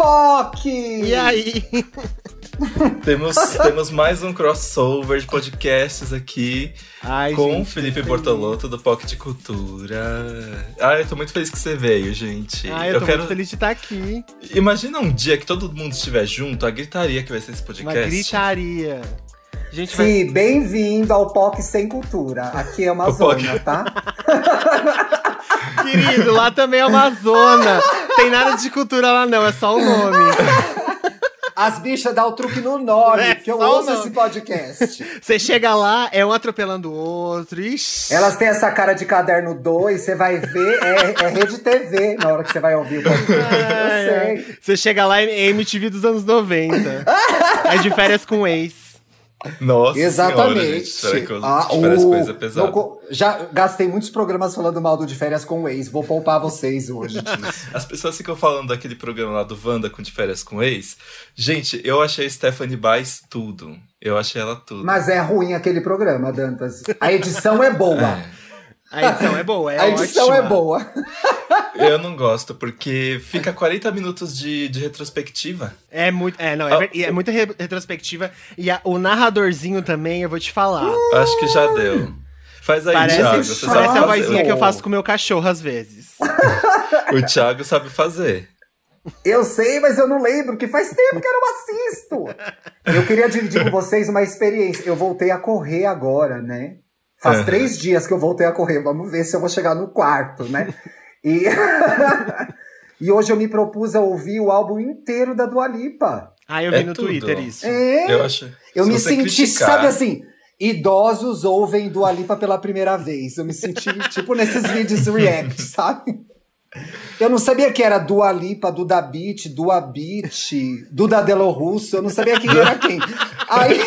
POC! E aí? temos, temos mais um crossover de podcasts aqui Ai, com gente, Felipe Bortolotto do POC de Cultura. Ai, eu tô muito feliz que você veio, gente. Ai, eu, tô muito feliz de estar aqui. Imagina um dia que todo mundo estiver junto, a gritaria que vai ser esse podcast. Uma gritaria. Gente, Sim, vai... bem-vindo ao POC Sem Cultura. Aqui é Amazônia, tá? Querido, lá também é Amazônia. Tem nada de cultura lá não, é só o nome. As bichas dão o truque no nome, é, que eu ouço esse podcast. Você chega lá, é um atropelando o outro. Ixi. Elas têm essa cara de caderno 2, você vai ver, é, é rede TV na hora que você vai ouvir o podcast. eu sei. Você chega lá, é MTV dos anos 90. é de férias com ex. Nossa Exatamente. Senhora, gente, ah, o, coisa pesada. Eu, já gastei muitos programas falando mal do De Férias com o Ex. Vou poupar vocês hoje disso. As pessoas ficam falando daquele programa lá do Wanda com De Férias com o Ex. Gente, eu achei Stephanie Baez tudo. Eu achei ela tudo. Mas é ruim aquele programa, Dantas. A edição é boa. É. A edição é boa, é A edição ótima. é boa. Eu não gosto, porque fica 40 minutos de, de retrospectiva. É muito. É, não, é, ah, é muita re retrospectiva. E a, o narradorzinho também, eu vou te falar. Uh, acho que já deu. Faz aí, parece, Thiago. Você parece sabe a vozinha que eu faço com o meu cachorro às vezes. o Thiago sabe fazer. Eu sei, mas eu não lembro, que faz tempo que eu não assisto. Eu queria dividir com vocês uma experiência. Eu voltei a correr agora, né? Faz uhum. três dias que eu voltei a correr. Vamos ver se eu vou chegar no quarto, né? E, e hoje eu me propus a ouvir o álbum inteiro da Dua Lipa. Ah, eu vi é no tudo. Twitter isso. É, eu acho. Eu me senti, criticar... sabe assim, idosos ouvem Dua Lipa pela primeira vez. Eu me senti tipo nesses vídeos react, sabe? Eu não sabia que era Dua Lipa, Duda Beat, Dua Beat, Duda Delo Russo, eu não sabia quem era quem. Aí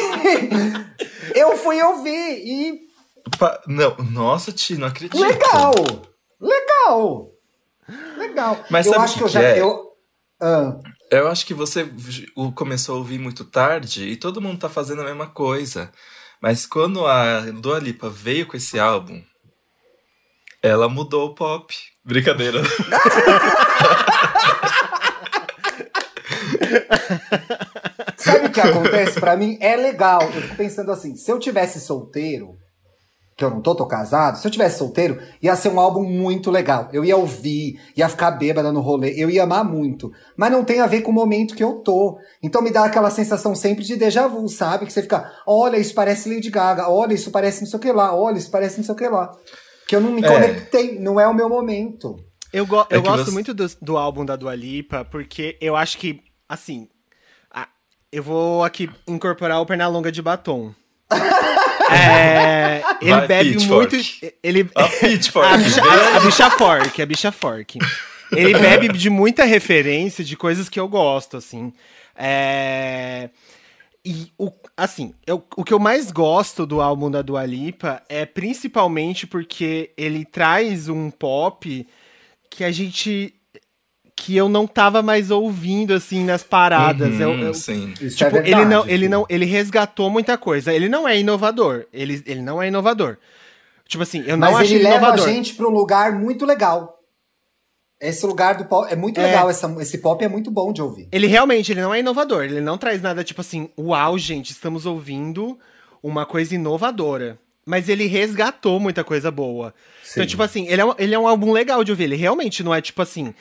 eu fui ouvir e Pa... Não, nossa, Ti, não acredito. Legal! Legal! Legal. Mas eu sabe acho que, que eu já. É? Eu, ah. eu acho que você começou a ouvir muito tarde e todo mundo tá fazendo a mesma coisa. Mas quando a Dua Lipa veio com esse álbum, ela mudou o pop. Brincadeira. Sabe o que acontece para mim? É legal. Eu fico pensando assim, se eu tivesse solteiro, que eu não tô, tô casado, se eu tivesse solteiro, ia ser um álbum muito legal. Eu ia ouvir, ia ficar bêbada no rolê, eu ia amar muito. Mas não tem a ver com o momento que eu tô. Então me dá aquela sensação sempre de déjà vu, sabe? Que você fica, olha, isso parece Lady Gaga, olha, isso parece não sei o que lá, olha, isso parece não sei o que lá. Que eu não me é. conectei, não é o meu momento. Eu, go eu é gosto você... muito do, do álbum da Dua Lipa, porque eu acho que, assim, a, eu vou aqui incorporar o Pernalonga de Batom. É, ele Vai, bebe pitchfork. muito. Ele, a pitchfork. a, bicha, a, a bicha fork, a bicha fork. Ele bebe de muita referência de coisas que eu gosto, assim. É, e, o, assim, eu, o que eu mais gosto do álbum da Dua Lipa é principalmente porque ele traz um pop que a gente que eu não tava mais ouvindo assim nas paradas. Uhum, eu, eu, sim. Isso tipo, é verdade, ele não, ele não, ele resgatou muita coisa. Ele não é inovador. Ele, ele não é inovador. Tipo assim, eu não Mas ele inovador. leva a gente para um lugar muito legal. Esse lugar do pop é muito é. legal, essa, esse pop é muito bom de ouvir. Ele realmente, ele não é inovador, ele não traz nada tipo assim, uau, gente, estamos ouvindo uma coisa inovadora. Mas ele resgatou muita coisa boa. Então, Sim. Então, tipo assim, ele é, ele é um álbum legal de ouvir. Ele realmente não é tipo assim,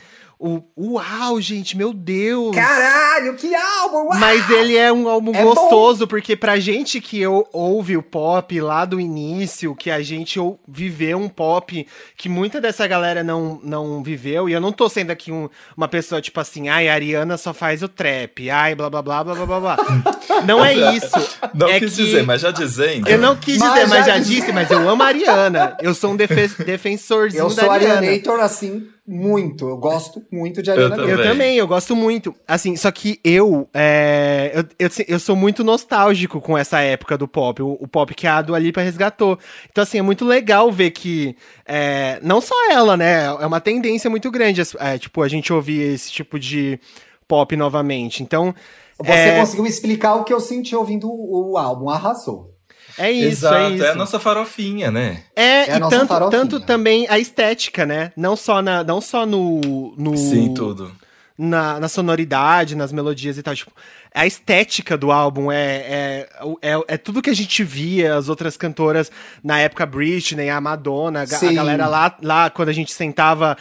o, uau, gente, meu Deus! Caralho, que álbum! Uau! Mas ele é um álbum é gostoso, bom. porque pra gente que eu, ouve o pop lá do início, que a gente ou, viveu um pop que muita dessa galera não, não viveu, e eu não tô sendo aqui um, uma pessoa tipo assim, ai, a Ariana só faz o trap, ai, blá blá blá blá blá blá não é isso. Não é quis que... dizer, mas já dizendo. Eu não quis mas dizer, mas já disse, mas eu amo a Ariana. Eu sou um defen defensorzinho eu da Ariana. Eu sou Arianator assim muito. Eu gosto muito de Ariana Grande. Eu também, eu gosto muito. Assim, só que eu, é, eu, eu, eu, sou muito nostálgico com essa época do pop. O, o pop que a Dua Lipa resgatou. Então, assim, é muito legal ver que... É, não só ela, né? É uma tendência muito grande. É, tipo, a gente ouvir esse tipo de pop novamente. Então... Você é... conseguiu explicar o que eu senti ouvindo o, o álbum. Arrasou. É isso, é Exato, é isso. É a nossa farofinha, né? É, é e tanto, tanto também a estética, né? Não só, na, não só no, no. Sim, tudo. na, na sonoridade, nas melodias e tal. Tipo, a estética do álbum é, é, é, é, tudo que a gente via, as outras cantoras na época, Britney, a Madonna, a, a galera lá, lá quando a gente sentava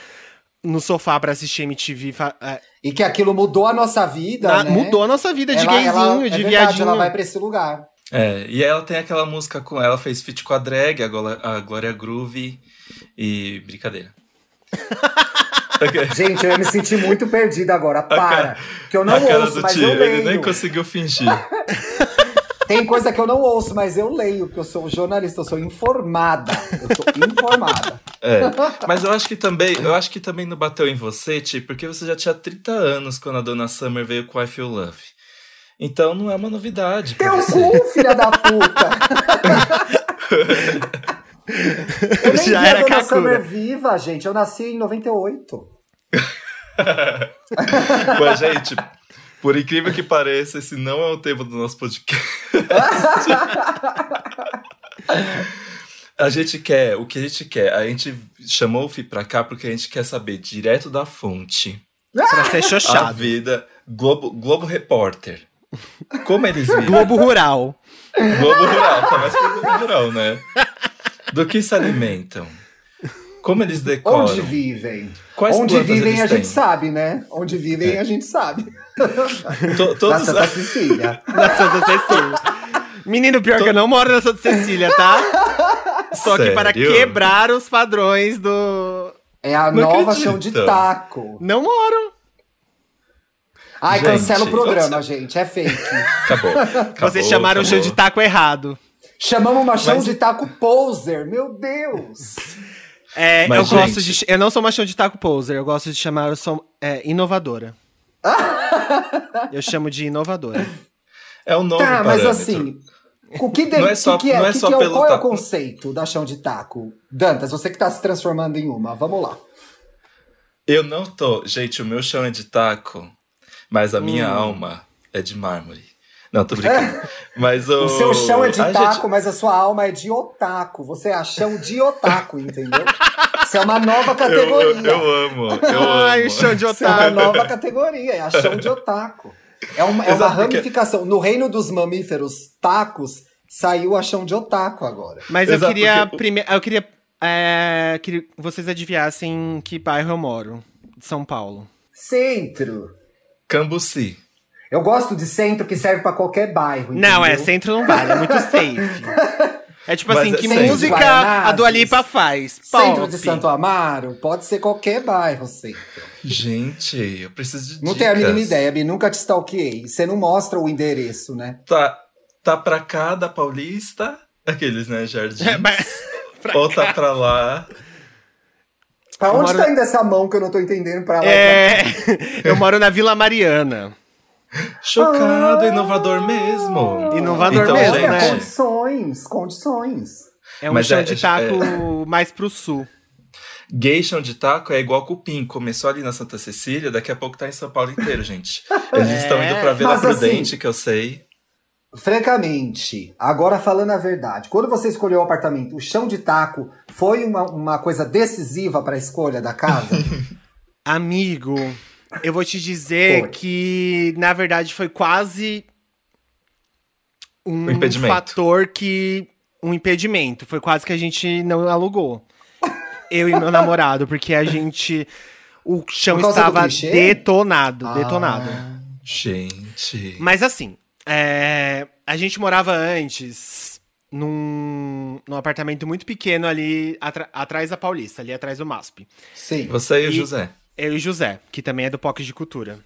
no sofá para assistir MTV. É, e que aquilo mudou a nossa vida, na, né? Mudou a nossa vida de ela, gayzinho, ela, de é verdade, viadinho. Ela vai pra esse lugar. É, e ela tem aquela música com ela, fez feat com a drag, a, Glória, a Glória Groove e brincadeira. Gente, eu ia me sentir muito perdida agora. Para. Que eu não ouço, mas eu leio. Ele nem conseguiu fingir. Tem coisa que eu não ouço, mas eu leio, porque eu sou jornalista, eu sou informada. Eu sou informada. É. Mas eu acho que também, eu acho que também não bateu em você, Ti, porque você já tinha 30 anos quando a Dona Summer veio com I Feel Love. Então não é uma novidade. Teu cu, filha da puta! eu nem Já vi era a Dona Summer viva, gente. Eu nasci em 98. Mas, gente, por incrível que pareça, esse não é o tema do nosso podcast. a gente quer, o que a gente quer? A gente chamou o Fi pra cá porque a gente quer saber direto da fonte. Pra ser xoxado. A vida Globo, Globo Repórter. Como eles vivem? Globo Rural. Globo Rural, tá mais pro Globo Rural, né? Do que se alimentam? Como eles decoram? Onde vivem? Quais Onde vivem a têm? gente sabe, né? Onde vivem é. a gente sabe. To, todos... Na Santa Cecília. na Santa Cecília. Menino, pior to... que eu não moro na Santa Cecília, tá? Só Sério? que para quebrar os padrões do. É a não nova acredito. chão de taco. Não moro. Ai, gente, cancela o programa, gente. É fake. Acabou. acabou Vocês chamaram acabou. o chão de taco errado. Chamamos uma chão Mas... de taco poser. Meu Deus. É, Mas, eu gente... gosto de. Eu não sou machão de taco poser, eu gosto de chamar, eu sou é, inovadora. eu chamo de inovadora. É o nome Tá, mas assim. O que, deve, não é só, que, que é, não é que só que é, pelo Qual taco. é o conceito da chão de taco? Dantas, você que tá se transformando em uma, vamos lá. Eu não tô. Gente, o meu chão é de taco, mas a minha hum. alma é de mármore. Não, tô brincando. Mas o... o seu chão é de a taco, gente... mas a sua alma é de otaku. Você é a chão de otaku, entendeu? Isso é uma nova categoria. Eu, eu, eu amo, eu Ai, amo. chão de otaku. Isso é uma nova categoria, é a chão de otaku. É uma, é uma ramificação. No reino dos mamíferos tacos, saiu a chão de otaku agora. Mas eu queria, porque... prime... eu queria é, que vocês adivinhassem que bairro eu moro, de São Paulo. Centro. Cambuci. Eu gosto de centro que serve para qualquer bairro. Entendeu? Não, é, centro não vale, é muito safe. É tipo assim, que música a Dua Lipa faz? Pop. Centro de Santo Amaro? Pode ser qualquer bairro, centro. Gente, eu preciso de Não dicas. tenho a mínima ideia, Bi, nunca te stalkeei. Você não mostra o endereço, né? Tá, tá pra cá da Paulista, aqueles, né, Jardim. É, mas... Ou tá cá. pra lá. Pra onde moro... tá indo essa mão que eu não tô entendendo pra lá? É, eu moro na Vila Mariana. Chocado, ah, inovador mesmo. Inovador então, mesmo, gente, né? Condições, condições. É um Mas chão é, de taco é... mais pro sul. Gay chão de taco é igual cupim. Começou ali na Santa Cecília, daqui a pouco tá em São Paulo inteiro, gente. Eles é. estão indo pra Vila Mas, Prudente, assim, que eu sei. Francamente, agora falando a verdade, quando você escolheu o apartamento, o chão de taco foi uma, uma coisa decisiva para a escolha da casa? Amigo, eu vou te dizer foi. que, na verdade, foi quase um, um fator que. Um impedimento. Foi quase que a gente não alugou. Eu e meu namorado, porque a gente. O chão estava detonado. Ah, detonado. Gente. Mas assim, é, a gente morava antes num, num apartamento muito pequeno ali atrás da Paulista, ali atrás do MASP. Sim. Você e o José. Eu e José, que também é do POC de Cultura.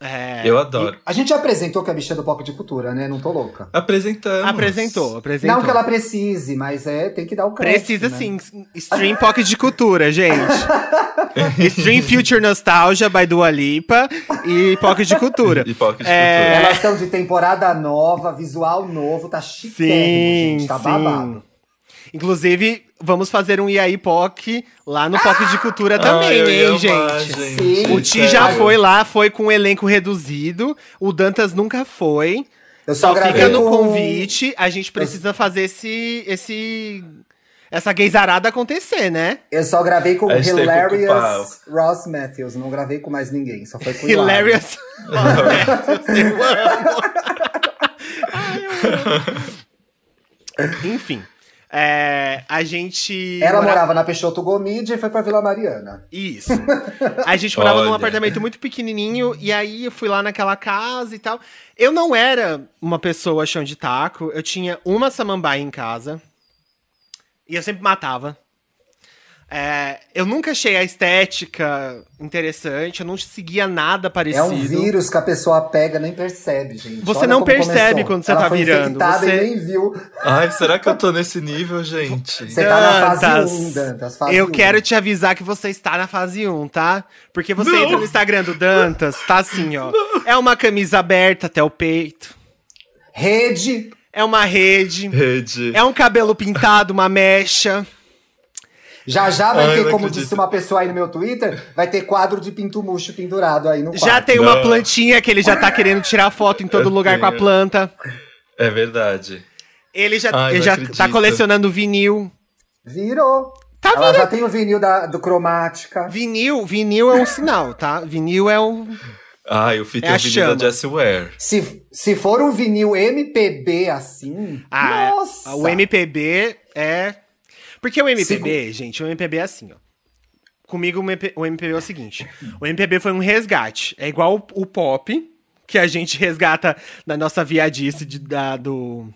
É, eu adoro. A gente apresentou que a bicha é do POC de Cultura, né? Não tô louca. Apresentamos. Apresentou, apresentou. Não que ela precise, mas é, tem que dar o crédito. Precisa né? sim. Stream POC de Cultura, gente. Stream Future Nostalgia by Dua Lipa e POC de Cultura. E POC de é... Cultura. Elas estão de temporada nova, visual novo, tá chiquérrimo, gente. Tá sim. babado. Inclusive, vamos fazer um IAI POC lá no POC de Cultura também, Ai, hein, gente? gente? o Ti já foi lá, foi com um elenco reduzido. O Dantas nunca foi. Eu só, só fica no com... convite. A gente precisa fazer esse, esse essa gaysarada acontecer, né? Eu só gravei com Hilarious Ross Matthews, não gravei com mais ninguém, só foi com. Hilarious. Eu amo. Ai, eu amo. Enfim. É, a gente. Ela mora- morava na Peixoto Gomide e foi pra Vila Mariana. Isso. A gente morava num Olha. apartamento muito pequenininho e aí eu fui lá naquela casa e tal. Eu não era uma pessoa chão de taco, eu tinha uma samambaia em casa e eu sempre matava. É, eu nunca achei a estética interessante, eu não seguia nada parecido. É um vírus que a pessoa pega nem percebe, gente. Você Olha não percebe começou. quando você Ela tá foi virando, você- e nem viu. Ai, será que eu tô nesse nível, gente? Você tá na fase 1, Dantas. Fase eu 1. quero te avisar que você está na fase 1, tá? Porque você Não. entra no Instagram do Dantas, tá assim, ó. É uma camisa aberta até o peito. Rede. É uma rede. Rede. É um cabelo pintado, uma mecha. Já já vai Ai, ter, como acredito. disse uma pessoa aí no meu Twitter, vai ter quadro de pinto murcho pendurado aí no quarto. Já tem uma Não. plantinha que ele já tá querendo tirar foto em todo Eu lugar com a tenho. planta. É verdade. Ele já, Ai, ele não já acredito. tá colecionando vinil. Virou. Tá Ela vendo? já tem o vinil da, do Cromática. Vinil, vinil é um sinal, tá? Vinil é um. Ai, o Fit É é a o vídeo chama. da Jessie Ware. Se, se for um vinil MPB assim, Ah, nossa! o MPB é. Porque o MPB, gente, o MPB é assim, ó. Comigo o MP o MPB é o seguinte: o MPB foi um resgate. É igual o, o pop, que a gente resgata da nossa viadice de, da, do.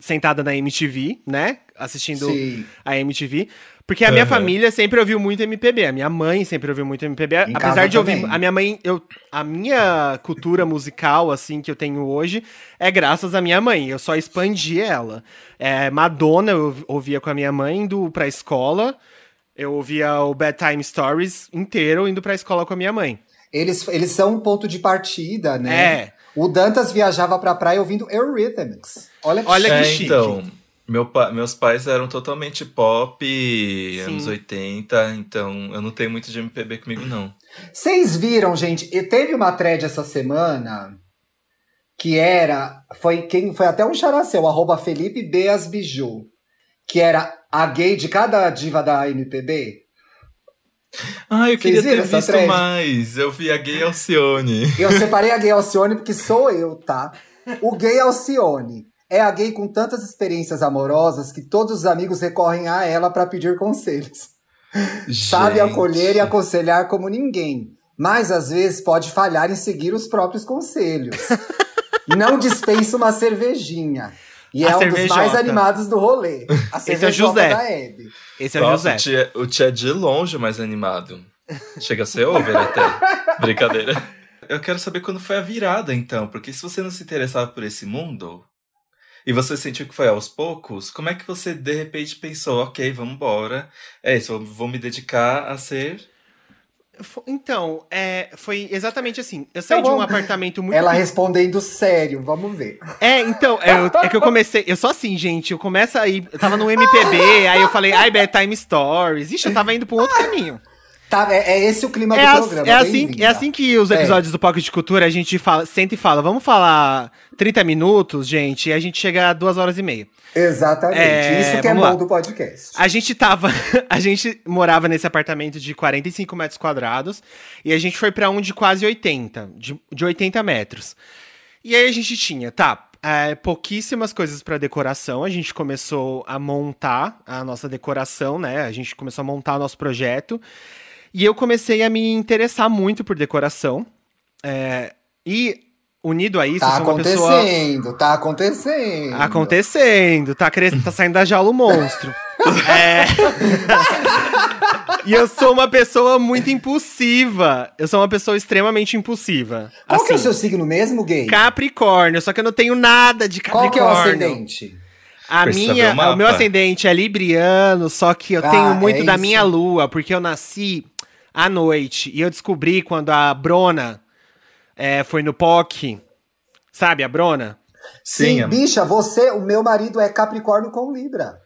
Sentada na MTV, né? Assistindo Sim. a MTV. Porque a minha família sempre ouviu muito MPB. A minha mãe sempre ouviu muito MPB. Em apesar de ouvir. também. A minha mãe. Eu, a minha cultura musical, assim, que eu tenho hoje, é graças à minha mãe. Eu só expandi ela. É, Madonna eu ouvia com a minha mãe indo pra escola. Eu ouvia o Bedtime Stories inteiro indo pra escola com a minha mãe. Eles, eles são um ponto de partida, né? É. O Dantas viajava pra praia ouvindo Eurythmics. Olha que Olha chique. que é, chique. então. Meu pa- meus pais eram totalmente pop, anos Sim. 80, então eu não tenho muito de MPB comigo, não. Vocês viram, gente? E teve uma thread essa semana que era. Foi quem foi até um characeu, arroba Felipe Beas Biju. Que era a gay de cada diva da MPB. Ah, eu queria ter visto thread? mais. Eu vi a gay Alcione. Eu separei a gay Alcione porque sou eu, tá? O gay Alcione é a gay com tantas experiências amorosas que todos os amigos recorrem a ela pra pedir conselhos. Sabe Gente. acolher e aconselhar como ninguém, mas às vezes pode falhar em seguir os próprios conselhos. Não dispensa uma cervejinha. E A é um dos mais animados do rolê. A Esse é o José. da Hebe. Esse é o Nossa, José. o tia, o tia é de longe mais animado. Chega a ser over até. Brincadeira. Eu quero saber quando foi a virada, então, porque se você não se interessava por esse mundo e você sentiu que foi aos poucos, como é que você de repente pensou, ok, vamos embora, é isso, eu vou me dedicar a ser. Então, é, foi exatamente assim. Eu saí Então, de um apartamento muito Ela respondendo sério, vamos ver. É, então, é, eu- é que eu comecei. Eu sou assim, gente. Eu começo aí. Eu tava no MPB, aí eu falei, ai, Bedtime Stories. Ixi, eu tava indo pra um outro caminho. Tá, é, é esse o clima É, do as- programa. é assim, bem-vinda. é assim que os episódios do Pocket de Cultura a gente fala, senta e fala, vamos falar 30 minutos, gente, e a gente chega a duas horas e meia. Exatamente. É, Isso que é bom lá. do podcast. A gente tava. A gente morava nesse apartamento de 45 metros quadrados e a gente foi pra um de quase 80, de, de 80 metros. E aí a gente tinha, tá, é, pouquíssimas coisas pra decoração. A gente começou a montar a nossa decoração, né? A gente começou a montar o nosso projeto. E eu comecei a me interessar muito por decoração. É, e unido a isso, Tá uma pessoa. acontecendo, tá acontecendo. Acontecendo, tá, cres... tá saindo da jaula o monstro. É. e eu sou uma pessoa muito impulsiva. Eu sou uma pessoa extremamente impulsiva. Qual que é o Assim, seu signo mesmo, gay? Capricórnio, só que eu não tenho nada de Qual Capricórnio. que é o ascendente? A Precisa minha, o o meu ascendente é libriano, só que eu Ah, tenho muito é da minha lua, porque eu nasci à noite. E eu descobri quando a Brona é, foi no POC. Sabe, a Brona? Sim, Sim, bicha, você, o meu marido é Capricórnio com Libra.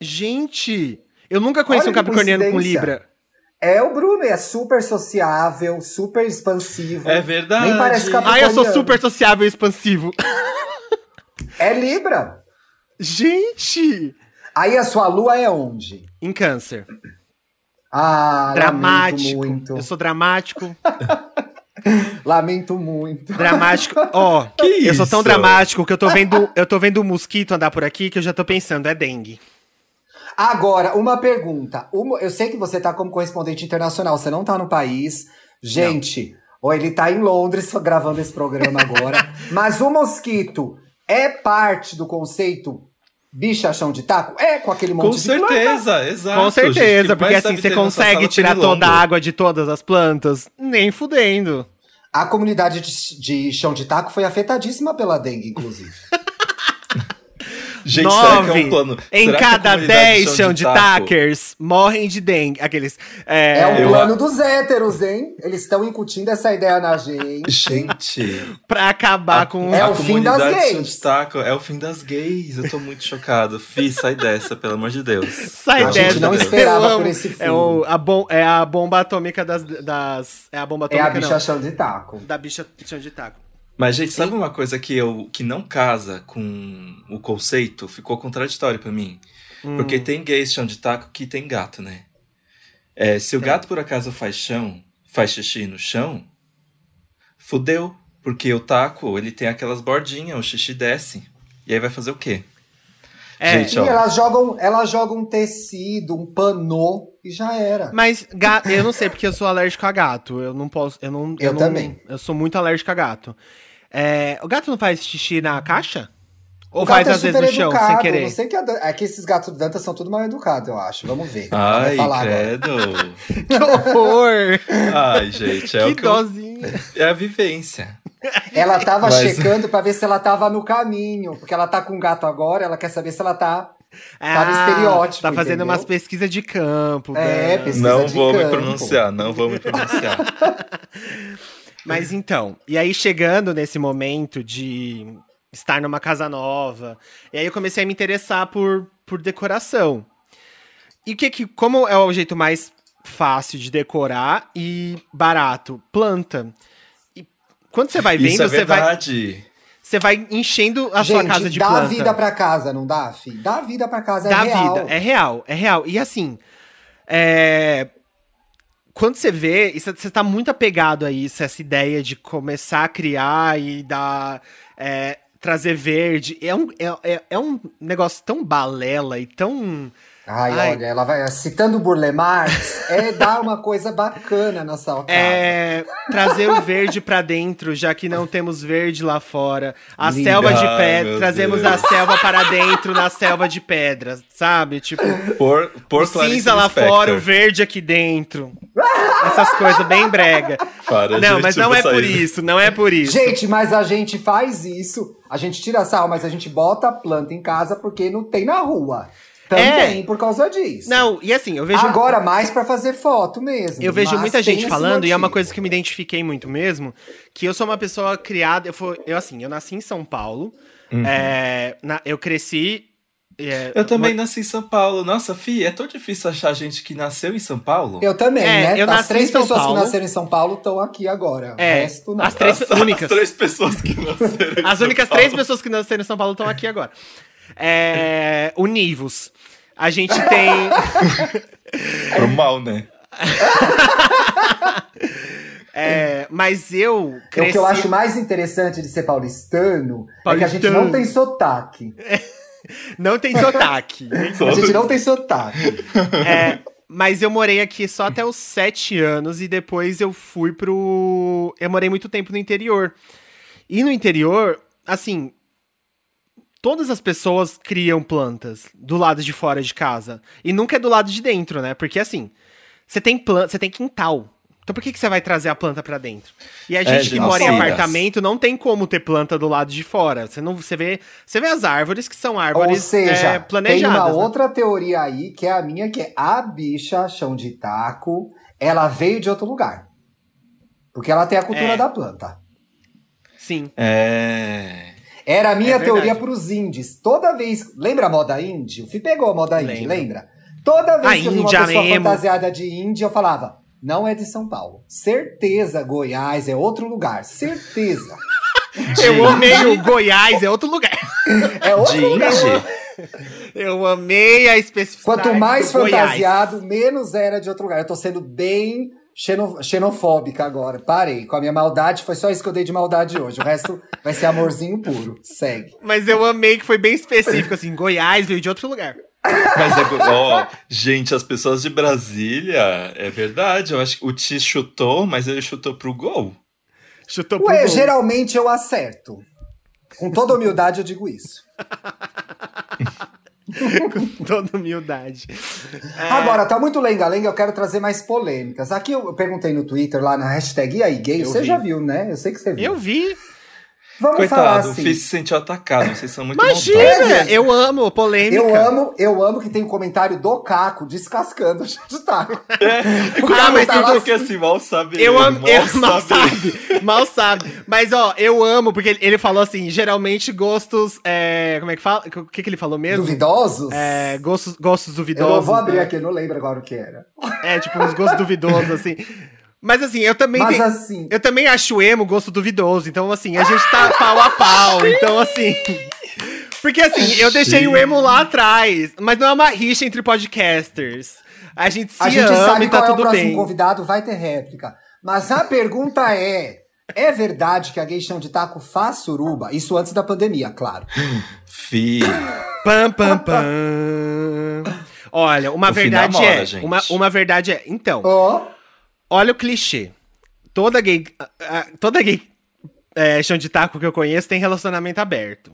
Gente, eu nunca conheci Olha um capricorniano com. Libra. É o Bruno, é super sociável, super expansivo. É verdade. Nem parece Ah, capricorniano. eu sou super sociável e expansivo. É Libra. Gente! Aí a sua lua é onde? Em câncer. Ah, Dramático. lamento muito. Eu sou dramático. Lamento muito. Dramático. Ó, Que eu sou tão isso? dramático que eu tô vendo, eu tô vendo um mosquito andar por aqui que eu já tô pensando, é dengue. Agora, uma pergunta. Uma- eu sei que você tá como correspondente internacional, você não tá no país. Gente, ou ele tá em Londres gravando esse programa agora. mas o mosquito é parte do conceito bicha chão de taco? É com aquele monte Com de planta? certeza, exato. Com certeza, que porque assim você nessa consegue tirar toda a água de todas as plantas, nem fudendo. A comunidade de, de chão de taco foi afetadíssima pela dengue, inclusive. Gente, será que é Nove um plano? em Será a cada dez chão de takers morrem de dengue. Aqueles. É, É o Eu- plano dos héteros, hein? Eles estão incutindo essa ideia na gente. Gente, pra acabar com. É a o fim das comunidade gays. chão de taco é o fim das gays. Eu tô muito chocado. Fih, sai dessa, pelo amor de Deus. Sai A gente dessa. não eu esperava amo. por esse É, fim. o, a bom, é a bomba atômica das. das é a bomba É a atômica, bicha não. chão de taco. Da bicha chão de taco. Mas, gente, sabe uma coisa que, eu, que não casa com o conceito? Ficou contraditório pra mim. Hum. Porque tem gays chão de taco que tem gato, né? É, se o gato por acaso faz chão, faz xixi no chão, fudeu. Porque o taco, ele tem aquelas bordinhas, o xixi desce. E aí vai fazer o quê? É, Gente, E ó. elas jogam, elas jogam um tecido, um panô e já era. Mas ga- eu não sei porque eu sou alérgico a gato. Eu não posso. Eu, não, Eu não- também. Eu sou muito alérgico a gato. É, o gato não faz xixi na caixa? Ou o faz é às vezes no chão, educado. sem eu querer? Não sei que a é que esses gatos do Danta são tudo mal educados, eu acho. Vamos ver. Ai, credo. Que horror! Ai, gente, é que o que eu, dozinha. É a vivência. Ela tava Mas- checando pra ver se ela tava no caminho. Porque ela tá com um gato agora, ela quer saber se ela tá. Tá no estereótipo, Tá fazendo entendeu? umas pesquisas de campo. É, né? pesquisa Não de vou me pronunciar, não vou me pronunciar. Mas então, e aí chegando nesse momento de estar numa casa nova, e aí eu comecei a me interessar por, por decoração. E o que que, como é o jeito mais fácil de decorar e barato? Planta. E quando você vai vendo, Isso é você vai, verdade. você vai enchendo a sua Gente, casa de dá planta. vida pra casa, não dá, fi? Dá vida pra casa, é Dá real. vida, é real, é real. E assim, é, quando você vê, você tá muito apegado a isso, essa ideia de começar a criar e dar. é, trazer verde. É um, é, é, é um negócio tão balela e tão. Ai, Ai. olha, ela vai citando Burle Marx, é dar uma coisa bacana na sua casa. É, trazer o verde pra dentro, já que não temos verde lá fora. A Linda. selva de pedra. Trazemos Deus. a selva para dentro na selva de pedra, sabe? Tipo. Por, por cinza lá fora, o verde aqui dentro. Essas coisas bem brega. Para, não, gente, mas não é por sair. isso, não é por isso. Gente, mas a gente faz isso, a gente tira sal, mas a gente bota a planta em casa porque não tem na rua. Também por causa disso. É. Não, e assim, eu vejo. Agora, mais pra fazer foto mesmo. Eu vejo muita gente falando, e é uma motivo. coisa que eu me identifiquei muito mesmo, que eu sou uma pessoa criada. Eu, fui, eu assim, eu nasci em São Paulo. é, na- eu cresci. é, Eu também uma- nasci em São Paulo. Nossa, Fi, é tão difícil achar gente que nasceu em São Paulo. Eu também, É, né? eu As nasci três em São pessoas Paulo. que nasceram em São Paulo estão aqui agora. É, o resto não. as três As- únicas. As três pessoas que nasceram em As São únicas Paulo. três pessoas que nasceram em São Paulo estão aqui agora. É, univos. A gente tem. Pro mal, né? é, mas eu O cresci. que eu acho mais interessante de ser paulistano, é que a gente Paulistano. não tem sotaque. Não tem sotaque. A gente não tem sotaque. É, mas eu morei aqui só até os sete anos e depois eu fui pro. Eu morei muito tempo no interior. E no interior, assim. Todas as pessoas criam plantas do lado de fora de casa. E nunca é do lado de dentro, né? Porque assim, você tem planta, você tem quintal. Então por que, que você vai trazer a planta pra dentro? E a gente que gente, mora em apartamento não tem como ter planta do lado de fora. Você não, você vê, você vê as árvores que são árvores Ou seja, é, tem planejadas. uma né? outra teoria aí, que é a minha, que é a bicha chão de taco, ela veio de outro lugar. Porque ela tem a cultura É. da planta. Sim. É. Era a minha É teoria pros indies. Toda vez. Lembra a moda indie? O Fih pegou a moda indie, Lembro. lembra? Toda vez A que eu vi uma pessoa mesmo. fantasiada de indie, eu falava: não é de São Paulo. Certeza, Goiás é outro lugar. Certeza. Eu amei o Goiás, é outro lugar. É outro De lugar. indie? Eu amei a especificidade. Quanto mais do Goiás. fantasiado, menos era de outro lugar. Eu tô sendo bem xeno- xenofóbica agora. Parei. Com a minha maldade, foi só isso que eu dei de maldade hoje. O resto vai ser amorzinho puro. Segue. Mas eu amei que foi bem específico, assim. Goiás veio de outro lugar. Mas é. Ó, gente, as pessoas de Brasília, é verdade. Eu acho que o Ti chutou, mas ele chutou pro gol. Chutou pro Ué, gol. geralmente eu acerto. Com toda humildade eu digo isso. Com toda humildade. É, Agora, tá muito lenga-lenga, eu quero trazer mais polêmicas. Aqui eu perguntei no Twitter, lá na hashtag E aí gay, Eu você vi. já viu, né? Eu sei que você viu. Eu vi. Vamos falar Coitado, o assim. Fih se sentiu atacado. Vocês são muito Imagina! maldosos. Eu amo polêmica. Eu amo, eu amo que tem um comentário do Caco descascando o taco. Ah, mas tava Porque assim, mal sabe Eu ele, amo, mal eu, mal sabe sabe, mal sabe. Mas ó, eu amo, porque ele, ele falou assim, geralmente gostos, é, como é que fala? O que que ele falou mesmo? Duvidosos? É, gostos, gostos eu duvidosos. vou abrir né? aqui, eu não lembro agora o que era. É, tipo, uns gostos duvidosos, assim. Mas assim, eu também Mas tenho- assim, Eu também acho emo gosto duvidoso. Então, assim, a gente tá pau a pau. Então, assim. Porque assim, eu deixei o emo lá atrás. Mas não é uma rixa entre podcasters. A gente se a gente ama sabe e tá qual é o tudo próximo bem. convidado, vai ter réplica. Mas a pergunta é: é verdade que a gay chão de taco faz suruba? Isso antes da pandemia, claro. Fih. Pam, pam, pam. Olha, uma O verdade namora, é. gente. Uma, uma verdade é. Então, Ó, olha o clichê. Toda gay. a- a- Toda gay é, chão de taco que eu conheço tem relacionamento aberto.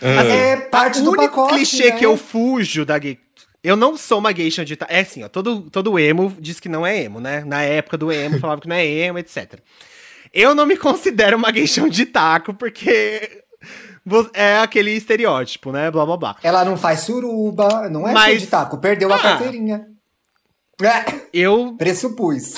é parte o do único pacote, clichê né? que eu fujo da gay. Eu não sou uma gay de taco. É assim, ó. Todo, todo emo diz que não é emo, né? Na época do emo falava que não é emo, etc. Eu não me considero uma gay de taco porque é aquele estereótipo, né? Blá blá blá. Ela não faz suruba, não é Mas- chão de taco, perdeu a Ah. carteirinha. É, Eu. pressupus.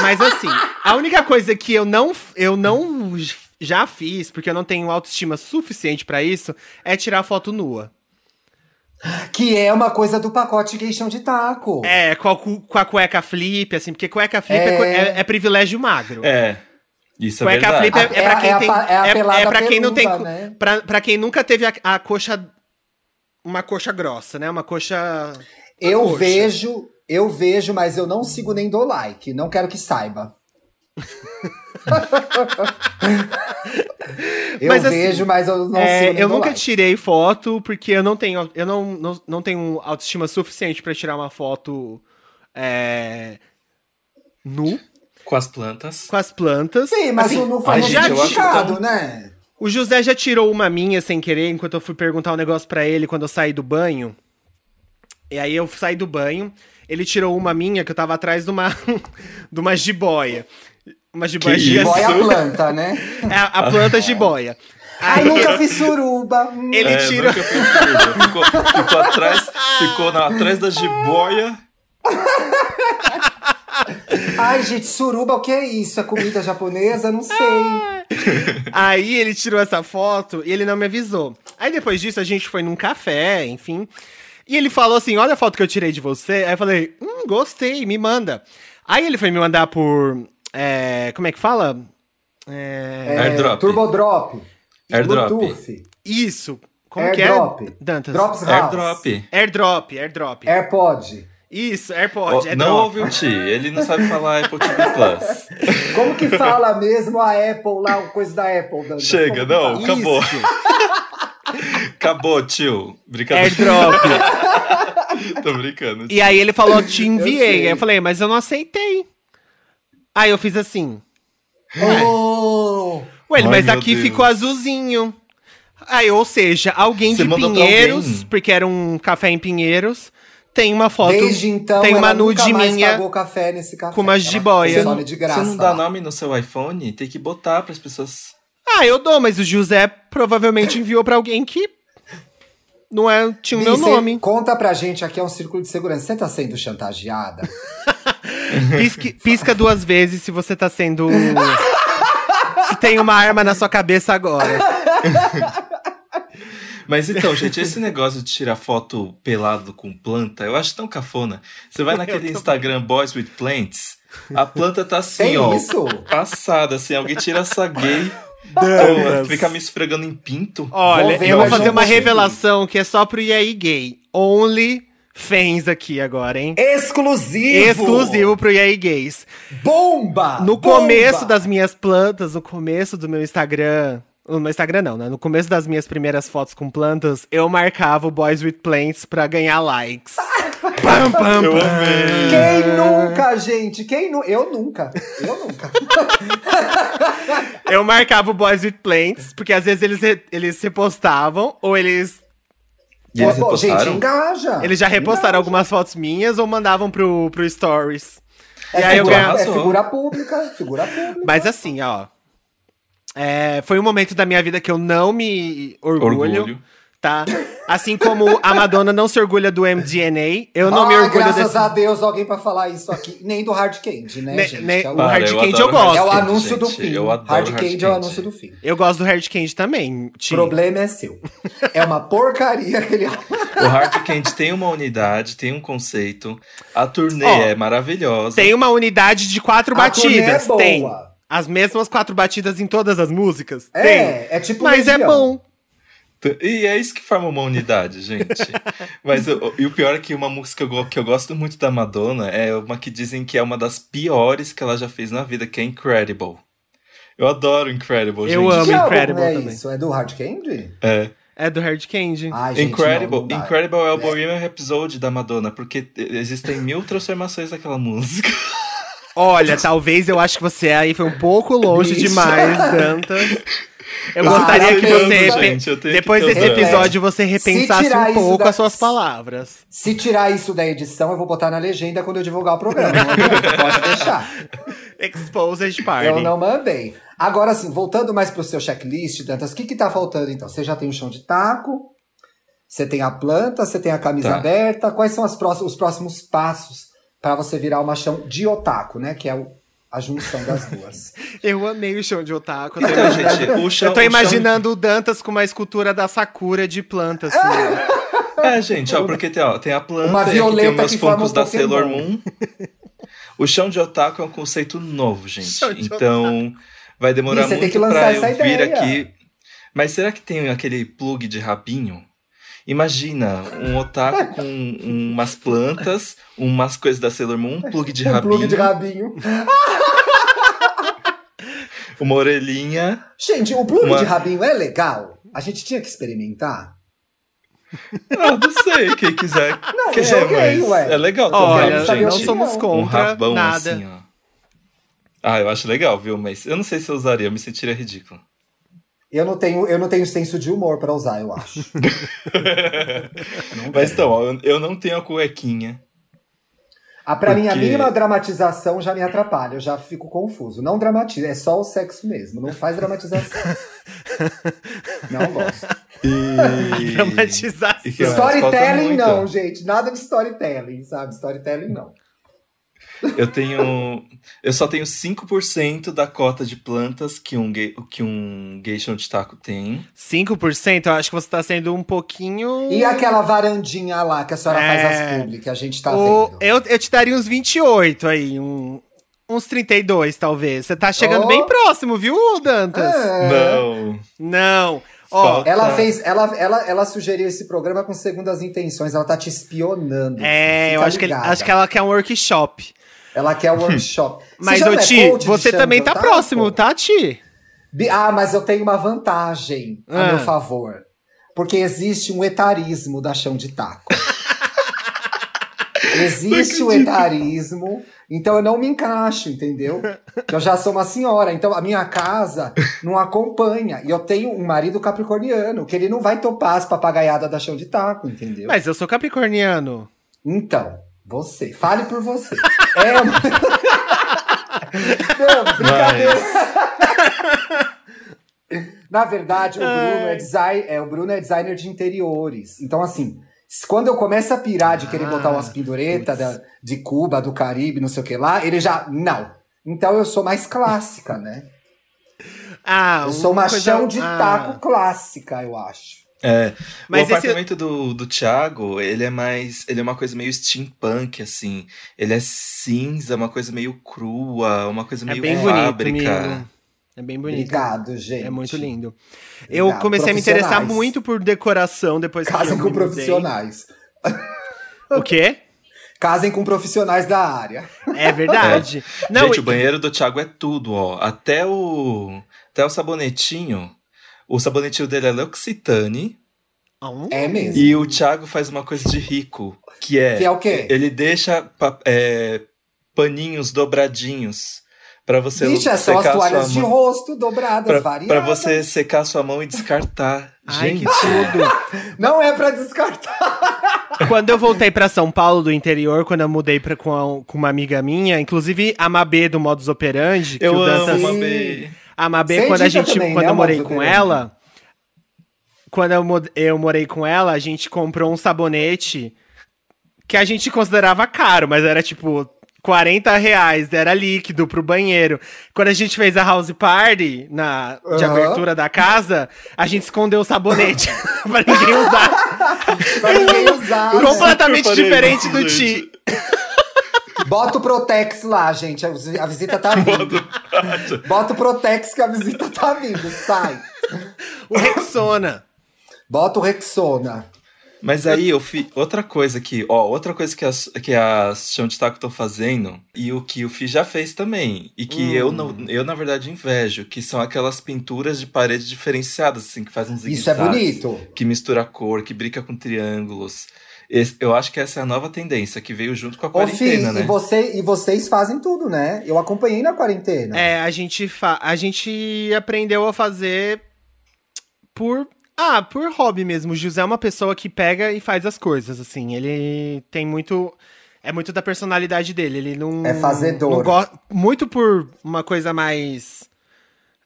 Mas assim, a única coisa que eu não, eu não já fiz, porque eu não tenho autoestima suficiente pra isso, é tirar foto nua. Que é uma coisa do pacote gay chão de taco. É, com a, com a cueca flip, assim, porque cueca flip é, É. é- é privilégio magro. É. Isso é Cueca verdade. flip é, é pra É quem é tem. é a É, é pra quem não tem. né? Pra, pra quem nunca teve a, a coxa. Uma coxa grossa, né? Uma coxa. Eu coxa. vejo, eu vejo, mas eu não sigo nem dou like. Não quero que saiba. eu Mas, assim, vejo, mas eu não É, sigo nem eu nunca like. tirei foto porque eu não tenho. Eu não, não, não tenho autoestima suficiente pra tirar uma foto. É, nu, Com as plantas. com as plantas. Sim, mas Assim, o não ai, foi tão- né? O José já tirou uma minha sem querer enquanto eu fui perguntar um negócio pra ele quando eu saí do banho. E aí eu saí do banho, ele tirou uma minha que eu tava atrás de uma, de uma jiboia. Uma jiboia gigante. Boia a Isso. planta, né? É a, a planta jiboia. Ai, Aí nunca fiz suruba. Ele É, tirou. Ficou, ficou atrás, ficou na- atrás da jiboia. Ai, gente, suruba, o que é isso? É comida japonesa? Não sei. Aí ele tirou essa foto e ele não me avisou. Aí depois disso a gente foi num café, enfim. E ele falou assim: Olha a foto que eu tirei de você. Aí eu falei: Hum, gostei, me manda. Aí ele foi me mandar por. é, como é que fala? É, É, Airdrop. Turbo Drop. Airdrop. Bluetooth. isso. Como Airdrop. que é? Dantas. Drops House. Airdrop. Airdrop, airdrop. AirPod. Isso, AirPod. É não drop. ouve o Ti, ele não sabe falar Apple TV Plus. Como que fala mesmo a Apple lá, o coisa da Apple? Dantas? Chega, Como não. acabou. Acabou, tio. Brincadeira. airdrop. Tô brincando. E aí ele falou, te enviei. sei. Aí eu falei, mas eu não aceitei. Aí eu fiz assim. Oh, Ué, Ai, mas aqui Deus. ficou azulzinho. Aí, ou seja, alguém Você de Pinheiros, alguém? porque era um café em Pinheiros, tem uma foto. Desde então, tem uma nude minha pagou café nesse café. com umas Ela jiboia. consome de graça. Você não dá lá. nome no seu iPhone? Tem que botar pras pessoas. Ah, eu dou, mas o José provavelmente enviou pra alguém que não é, tinha o meu nome. Conta pra gente, aqui é um círculo de segurança. Você tá sendo chantageada? Pisque- pisca duas vezes se você tá sendo. se tem uma arma na sua cabeça agora. Mas então, gente, esse negócio de tirar foto pelado com planta, eu acho tão cafona. Você vai naquele Instagram Boys with Plants, a planta tá assim, Tem ó. isso? Passada, assim, alguém tira essa gay Dantas. Fica me esfregando em pinto. Olha, Vou ver, eu vou fazer uma revelação que é só pro EA Gay. Only fans aqui agora, hein? Exclusivo! Exclusivo pro EA Gays. Bomba! No Bomba! começo das minhas plantas, no começo do meu Instagram. No meu Instagram não, né? No começo das minhas primeiras fotos com plantas, eu marcava o Boys with Plants pra ganhar likes. pam, pam, Eu pam. amei. Quem nunca, gente? Quem nu... Eu nunca. Eu nunca. Eu marcava o Boys with Plants, porque às vezes eles, re- eles repostavam, ou eles, E eles gente, engaja. eles já repostaram Engaja. algumas fotos minhas ou mandavam pro, pro Stories. É, e aí eu figura, ganhava- é figura pública, figura pública. Mas assim, ó. é, foi um momento da minha vida que eu não me orgulho, Orgulho. tá? Assim como a Madonna não se orgulha do MDNA, eu não me Ai, orgulho graças desse. a Deus, alguém pra falar isso aqui. Nem do Hard Candy, né, Ne- gente? ne- é o, o Hard eu Candy adoro eu gosto. é o anúncio Candy, do gente. fim. Eu adoro Hard Hard Candy é o anúncio do fim. Eu gosto do Hard Candy também. O problema é seu. É uma porcaria aquele O Hard Candy tem uma unidade, tem um conceito. A turnê Ó, é maravilhosa. Tem uma unidade de quatro A turnê batidas. é boa. Tem. As mesmas quatro batidas em todas as músicas? É, Tem. é tipo Mas é Legião. bom. E é isso que forma uma unidade, gente. Mas o- e o pior é que uma música que eu, eu gosto muito da Madonna é uma que dizem que é uma das piores que ela já fez na vida, que é Incredible. Eu adoro Incredible, Eu gente. amo. Que Incredible é também. isso? É do Hard Candy? É. É do Hard Candy. Ai, gente, Incredible, não, não. Incredible é o Bohemian Rhapsody da Madonna, porque existem mil transformações daquela música. Olha, talvez eu acho que você aí foi um pouco longe demais, Dantas. Eu Ah, gostaria que você, gente, repen- depois que desse episódio, você repensasse tirar um pouco da- as suas palavras. Se tirar isso da edição, eu vou botar na legenda quando eu divulgar o programa. Adianta, Pode deixar. Exposed Party. Eu não mandei. Agora, assim, voltando mais pro seu checklist, Dantas, o que que tá faltando, então? Você já tem o chão de taco, você tem a planta, você tem a camisa Tá. aberta. Quais são as próximos, os próximos passos para você virar uma chão de otaku, né? Que é o- a junção das duas. Eu amei o chão de otaku. Eu tô, Então, imaginando, gente, o chão. eu tô o chão- imaginando o Dantas com uma escultura da Sakura de planta, assim. É, gente, ó, porque tem, ó, tem a planta, Uma e tem meus um da Pokémon. Sailor Moon. O chão de otaku é um conceito novo, gente. Então, vai demorar Ih, você tem muito que lançar pra eu essa vir ideia. aqui. Mas será que tem aquele plug de rabinho? Imagina um otaku com um- umas plantas, umas coisas da Sailor Moon, um plug de um rabinho, plug de rabinho. uma orelhinha. Gente, o plug Uma- de rabinho é legal? A gente tinha que experimentar? Ah, não sei, quem quiser. Não, quer, joguei, mas ué. É legal Olha, saber também, não gente. somos opinião. Um contra rabão nada. assim, ó. Ah, eu acho legal, viu? Mas eu não sei se eu usaria, eu me sentiria ridículo. Eu não tenho, eu não tenho senso de humor pra usar, eu acho. Não Mas então, ó, eu- não tenho a cuequinha. Ah, pra mim, a Porque- mínima dramatização já me atrapalha, eu já fico confuso. Não dramatiza, é só o sexo mesmo, não faz dramatização. não gosto. E... Dramatização. Storytelling não, gente. Nada de storytelling, sabe? Storytelling não. Eu tenho. Eu só tenho 5% da cota de plantas que um, que um geishon de taco tem. 5%, eu acho que você tá sendo um pouquinho. E aquela varandinha lá que a senhora É. faz as publi, que a gente tá O- vendo. eu, eu te daria uns 28 aí, um, uns 32 talvez. Você tá chegando Oh. bem próximo, viu, Dantas? É. Não. Não. Ó, Ela fez, ela, ela, ela sugeriu esse programa com segundas intenções, ela tá te espionando. é, eu Fica acho que, acho que ela quer um workshop. Ela quer o workshop. Você Mas, ô é Ti, de você também tá otaku? próximo, tá, Ti? Ah, mas eu tenho uma vantagem a Ah. meu favor. Porque existe um etarismo da chão de taco. existe o etarismo, então eu não me encaixo, entendeu? Eu já sou uma senhora, então a minha casa não acompanha. E eu tenho um marido capricorniano, que ele não vai topar as papagaiadas da chão de taco, entendeu? Mas eu sou capricorniano. Então, você, fale por você. É uma... Não, brincadeira. Na verdade, o Bruno é, design, é, o Bruno é designer de interiores. Então, assim, quando eu começo a pirar de querer Ah, botar umas putz. da- de Cuba, do Caribe, não sei o que lá, ele já. Não. Então eu sou mais clássica, né? Ah, Eu sou uma coisa- chão de ah. taco clássica, eu acho. É. Mas o esse- apartamento do, do Thiago, ele é mais. Ele é uma coisa meio steampunk, assim. Ele é cinza, uma coisa meio crua, uma coisa É meio bem bonito, fábrica. amigo. É bem bonito. Obrigado, gente. É muito lindo. Eu Obrigado. comecei a me interessar muito por decoração depois que Casem com profissionais. O quê? Casem com profissionais da área. É verdade. Não, Gente, e- o banheiro do Thiago é tudo, ó. Até o. Até o sabonetinho. O sabonetinho dele é L'Occitane. Ah, um? É mesmo. E o Thiago faz uma coisa de rico. Que é. Que é o quê? Ele deixa é, paninhos dobradinhos. Pra você Vixe, é só as secar a toalhas sua de mão. rosto dobradas, Pra, variadas. pra você secar sua mão e descartar. Ai, Gente, que tudo. Não é pra descartar. Quando eu voltei pra São Paulo do interior, quando eu mudei pra, com, a- com uma amiga minha, inclusive a Mabê do Modus Operandi, que eu o Dantas amo. Mabê. A Mabê, Você quando a gente, também, quando né, eu morei com Operandi? ela, quando eu, eu morei com ela, a gente comprou um sabonete que a gente considerava caro, mas era tipo 40 reais, era líquido pro banheiro. Quando a gente fez a house party na, de Aham. abertura da casa, a gente escondeu o sabonete pra ninguém usar. Pra ninguém usar. Completamente diferente do. Ti. Bota o Protex lá, gente. A visita tá vindo. Bota o Protex que a visita tá vindo. Sai. O Rexona. Bota o Rexona. Mas aí eu fiz outra coisa que, ó, outra coisa que as, que as Chão de Taco estão fazendo, e o que o Fi já fez também, e que eu, não, eu, na verdade, invejo, que são aquelas pinturas de parede diferenciadas, assim, que fazem uns Isso é bonito. Que mistura cor, que brinca com triângulos. Esse- eu acho que essa é a nova tendência, que veio junto com a Ô, Fih, quarentena, né? e, você, e vocês fazem tudo, né? Eu acompanhei na quarentena. É, a gente, fa a gente aprendeu a fazer por. Ah, por hobby mesmo. O José é uma pessoa que pega e faz as coisas, assim. Ele tem muito. É muito da personalidade dele. Ele não. É fazedor. Não muito por uma coisa mais.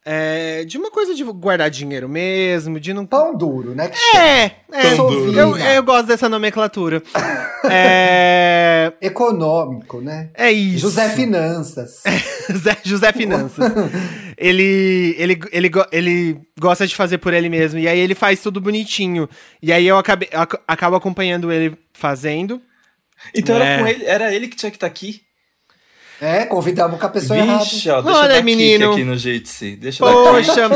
É, de uma coisa de guardar dinheiro mesmo, de não. Pão duro, né? É, é. Eu, eu gosto dessa nomenclatura. é. Econômico, né? É isso. José Finanças. José, José Finanças. ele, ele, ele, ele gosta de fazer por ele mesmo. E aí ele faz tudo bonitinho. E aí eu acabei, ac- acabo acompanhando ele fazendo. Então É. era com ele, era ele que tinha que estar aqui. É, convidamos com a pessoa Vixe, errada. ó, deixa Olha, eu dar menino. aqui no Jitsi. Deixa eu. Poxa,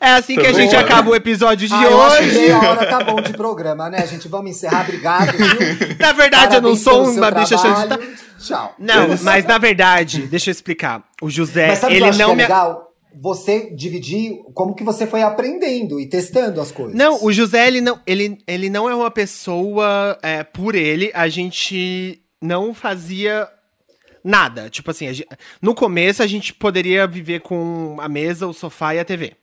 é assim que a gente acaba o episódio de Ah, eu que hoje. meia hora tá bom de programa, né, gente? Vamos encerrar. Obrigado, viu? Na verdade, eu não Parabéns sou uma bicha cheia de trabalho. ta- Tchau. Não, mas na verdade, deixa eu explicar. O José, Mas sabe o que ele eu acho não que é me. legal? Você dividir como que você foi aprendendo e testando as coisas. Não, o José, ele não, ele, ele não é uma pessoa é, por ele. A gente não fazia nada. Tipo assim, a gen- no começo a gente poderia viver com a mesa, o sofá e a TV.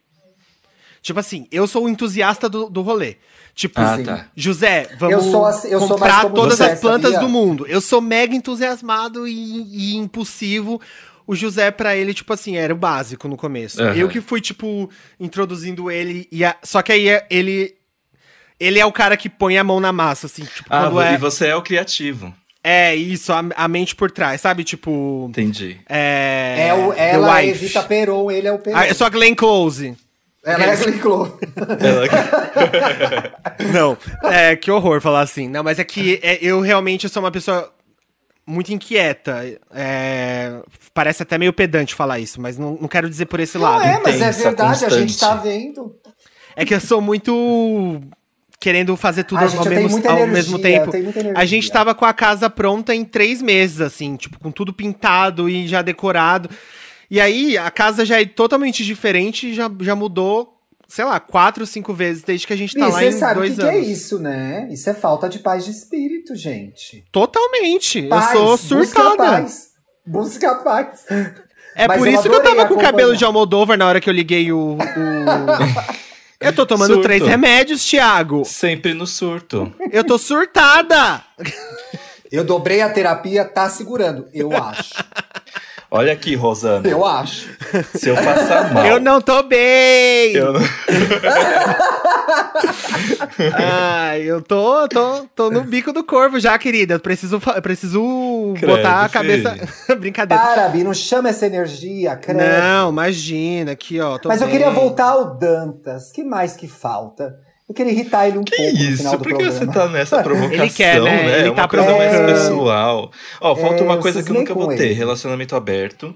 Tipo assim, eu sou o entusiasta do, do rolê. Tipo, Ah, Sim. tá. José, vamos Eu sou assim- eu sou mais comprar todas você, as plantas sabia? do mundo. Eu sou mega entusiasmado e, e impulsivo. O José, pra ele, tipo assim, era o básico no começo. Aham. Eu que fui, tipo, introduzindo ele. E a- Só que aí ele. Ele é o cara que põe a mão na massa, assim, tipo, Ah, quando é. e você é o criativo. É isso, a, a mente por trás, sabe? Tipo. Entendi. É. É o, The ela é Wife. Evita Peron, ele é o Peron. Ah, eu sou a Glenn Close. Ela é a Glenn Close. Não, é, que horror falar assim. Não, mas é que é, eu realmente sou uma pessoa muito inquieta. É, parece até meio pedante falar isso, mas não, não quero dizer por esse Não lado. é, mas é intensa, verdade, a gente constante. tá vendo. É que eu sou muito querendo fazer tudo ao, mesmo, muita ao energia, mesmo tempo. A energia. gente tava com a casa pronta em três meses, assim, tipo, com tudo pintado e já decorado. E aí, a casa já é totalmente diferente e já, já mudou, sei lá, quatro, cinco vezes desde que a gente tá E lá em sabe dois que, que anos. é isso, né? Isso é falta de paz de espírito, gente. Totalmente. Paz, eu sou Busca surtada. paz. Busca paz. É Mas por isso que eu tava com o cabelo acompanhar. de Almodóvar na hora que eu liguei o. o- Eu tô tomando Surto. três remédios, Thiago. Sempre no surto. Eu tô surtada. Eu dobrei a terapia, tá segurando. Eu acho. Olha aqui, Rosana. Eu acho. Se eu passar mal. Eu não tô bem. eu não- Ai, eu tô, tô, tô no bico do corvo já, querida. Eu preciso, eu preciso Credo, botar a cabeça. Brincadeira. Para, Bi, não chama essa energia, credo. Não, imagina, aqui, ó. tô Mas eu bem. queria voltar ao Dantas. que mais que falta? Eu queria irritar ele um Que pouco no final isso? do Por que programa. você tá nessa provocação, Ele quer, né? né? Ele É uma tá coisa mais pessoal. Ó, falta É, uma eu coisa que eu nunca vou ter: ele. relacionamento aberto.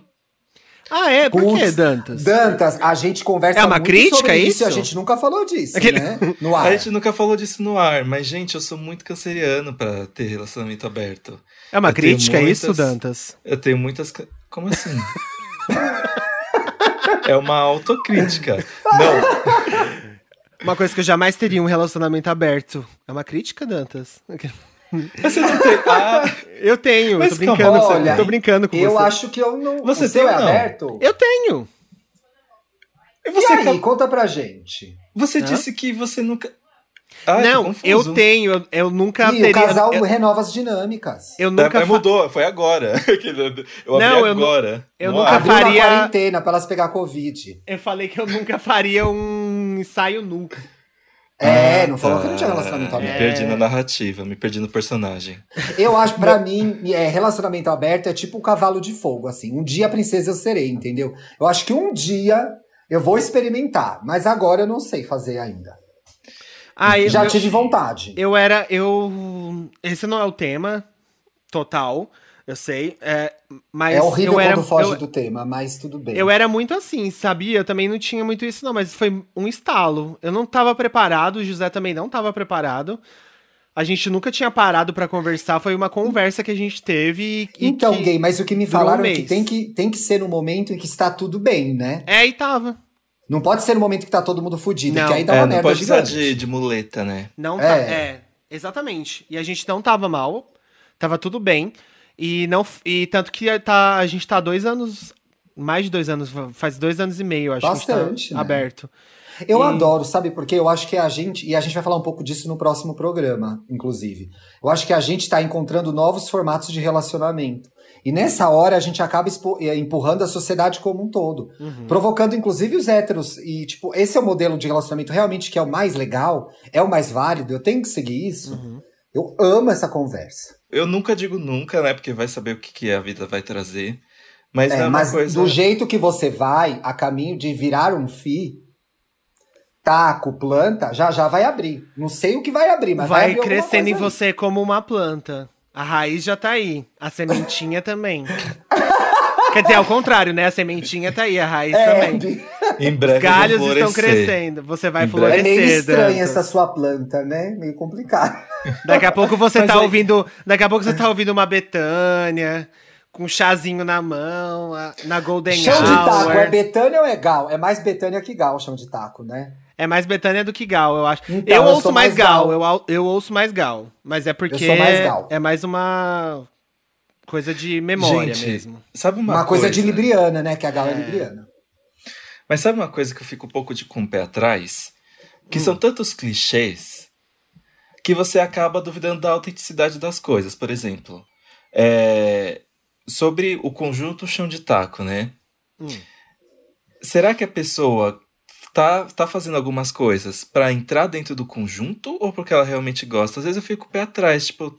Ah, é? Por Putz, que, Dantas? Dantas, a gente conversa É uma muito crítica, sobre é isso e a isso? gente nunca falou disso, Aquele- né? No ar. A gente nunca falou disso no ar, mas, gente, eu sou muito canceriano pra ter relacionamento aberto. É uma Eu crítica, é isso, muitas- Dantas? Eu tenho muitas. Como assim? é uma autocrítica. Não, Uma coisa que eu jamais teria um relacionamento aberto. É uma crítica, Dantas? você não tem. Ah, Eu tenho, Mas tô brincando, calma, com você, olha, tô brincando com Eu você. acho que eu não. Você o seu tem é não? aberto? Eu tenho. e E você, aí, acabou- conta pra gente. você Hã? disse que você nunca. Ah, não, eu tenho, eu, eu nunca E o teria. casal eu, renova as dinâmicas. eu É, nunca mas fa- mudou, foi agora. Eu abri Não, eu agora. eu nunca faria- quarentena pra elas pegar Covid. Eu falei que eu nunca faria um ensaio nu. É, Ah, não falou tá. que não tinha relacionamento Me aberto. perdi na narrativa, me perdi no personagem. Eu acho, pra mim, é, relacionamento aberto é tipo um cavalo de fogo, assim. Um dia a princesa eu serei, entendeu? Eu acho que um dia eu vou experimentar, mas agora eu não sei fazer ainda. Ah, eu, Já eu, tive vontade. eu era. Eu. Esse não é o tema total, eu sei. É, mas é horrível eu era, quando foge eu, do tema, mas tudo bem. eu era muito assim, sabia? Eu também não tinha muito isso, não, mas foi um estalo. Eu não tava preparado, o José também não tava preparado. A gente nunca tinha parado pra conversar, foi uma conversa que a gente teve Então, que... gay, mas o que me durou um falaram é que tem, que tem que ser no momento em que está tudo bem, né? É, e tava. Não pode ser no momento que tá todo mundo fudido, Não. que aí dá É, uma não merda pode gigante. de, de muleta, né? Não É. tá. É, exatamente. E a gente não tava mal, tava tudo bem. E não e tanto que tá, a gente tá há dois anos, mais de dois anos, faz dois anos e meio, acho que a Bastante, gente tá né? aberto. Eu E- adoro, sabe? Porque eu acho que a gente, e a gente vai falar um pouco disso no próximo programa, inclusive. Eu acho que a gente tá encontrando novos formatos de relacionamento. E nessa hora a gente acaba eh, empurrando a sociedade como um todo. Uhum. Provocando, inclusive, os héteros. E, tipo, esse é o modelo de relacionamento realmente que é o mais legal, é o mais válido, eu tenho que seguir isso. Uhum. Eu amo essa conversa. Eu nunca digo nunca, né? Porque vai saber o que, que a vida vai trazer. Mas É, é uma mas coisa. do jeito que você vai, a caminho de virar um fi, taco, planta, já já vai abrir. Não sei o que vai abrir, mas vai, Vai abrir crescendo em aí. você como uma planta. A raiz já tá aí, a sementinha também. Quer dizer, ao contrário, né? A sementinha tá aí, a raiz É, também. Em breve Os galhos estão crescendo. Você vai Em breve. florescer. é meio estranha essa sua planta, né? Meio complicado. Daqui a pouco você Mas tá aí- ouvindo. Daqui a pouco você tá ouvindo uma Betânia, com um chazinho na mão, na Golden Chão de taco, é Hour. Betânia ou é Gal? É mais Betânia que Gal, chão de taco, né? É mais Betânia do que Gal, eu acho. Então, eu eu ouço mais mais Gal, Gal. Eu, eu ouço mais Gal. Mas é porque sou mais Gal. é mais uma coisa de memória Gente, mesmo. Sabe uma, Uma, coisa, de libriana, né? Que a Gal é, É. libriana. Mas sabe uma coisa que eu fico um pouco de com o pé atrás? Que Hum. são tantos clichês que você acaba duvidando da autenticidade das coisas. Por exemplo, é, sobre o conjunto chão de taco, né? Hum. Será que a pessoa tá, tá fazendo algumas coisas pra entrar dentro do conjunto ou porque ela realmente gosta? Às vezes eu fico o pé atrás, tipo.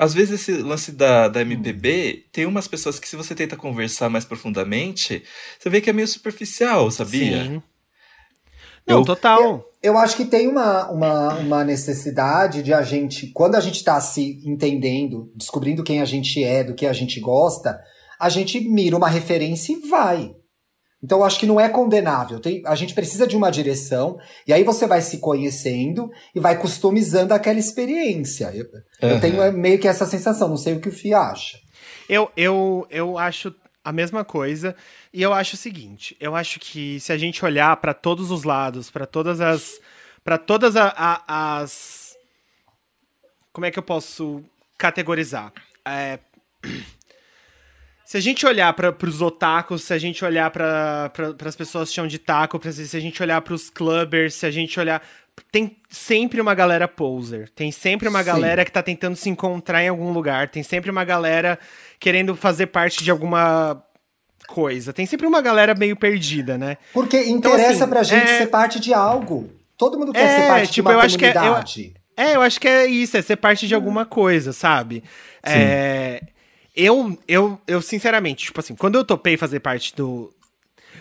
Às vezes esse lance da, da MPB, tem umas pessoas que se você tenta conversar mais profundamente, você vê que é meio superficial, sabia? Sim. Não, Eu- total. Eu acho que tem uma, uma, uma necessidade de a gente, quando a gente tá se entendendo, descobrindo quem a gente é, do que a gente gosta, a gente mira uma referência e vai. Então eu acho que não é condenável. Tem, a gente precisa de uma direção, e aí você vai se conhecendo e vai customizando aquela experiência. Eu, eu Aham. tenho é, meio que essa sensação, não sei o que o Fih acha. Eu, eu, eu acho a mesma coisa. E eu acho o seguinte: eu acho que se a gente olhar pra todos os lados, pra todas as. para todas a- a- as. Como é que eu posso categorizar? É, se a gente olhar para os otakus, se a gente olhar para as pessoas que chamam de taco, pra- se a gente olhar para os clubbers, se a gente olhar. Tem sempre uma galera poser. Tem sempre uma Sim. galera que tá tentando se encontrar em algum lugar. Tem sempre uma galera querendo fazer parte de alguma coisa. Tem sempre uma galera meio perdida, né? Porque interessa assim, pra gente é- ser parte de algo. Todo mundo quer É, ser parte tipo, de eu uma acho que é- eu- comunidade. É, eu acho que é isso, é ser parte de alguma coisa, sabe? É, eu, eu, eu, sinceramente, tipo assim, quando eu topei fazer parte do.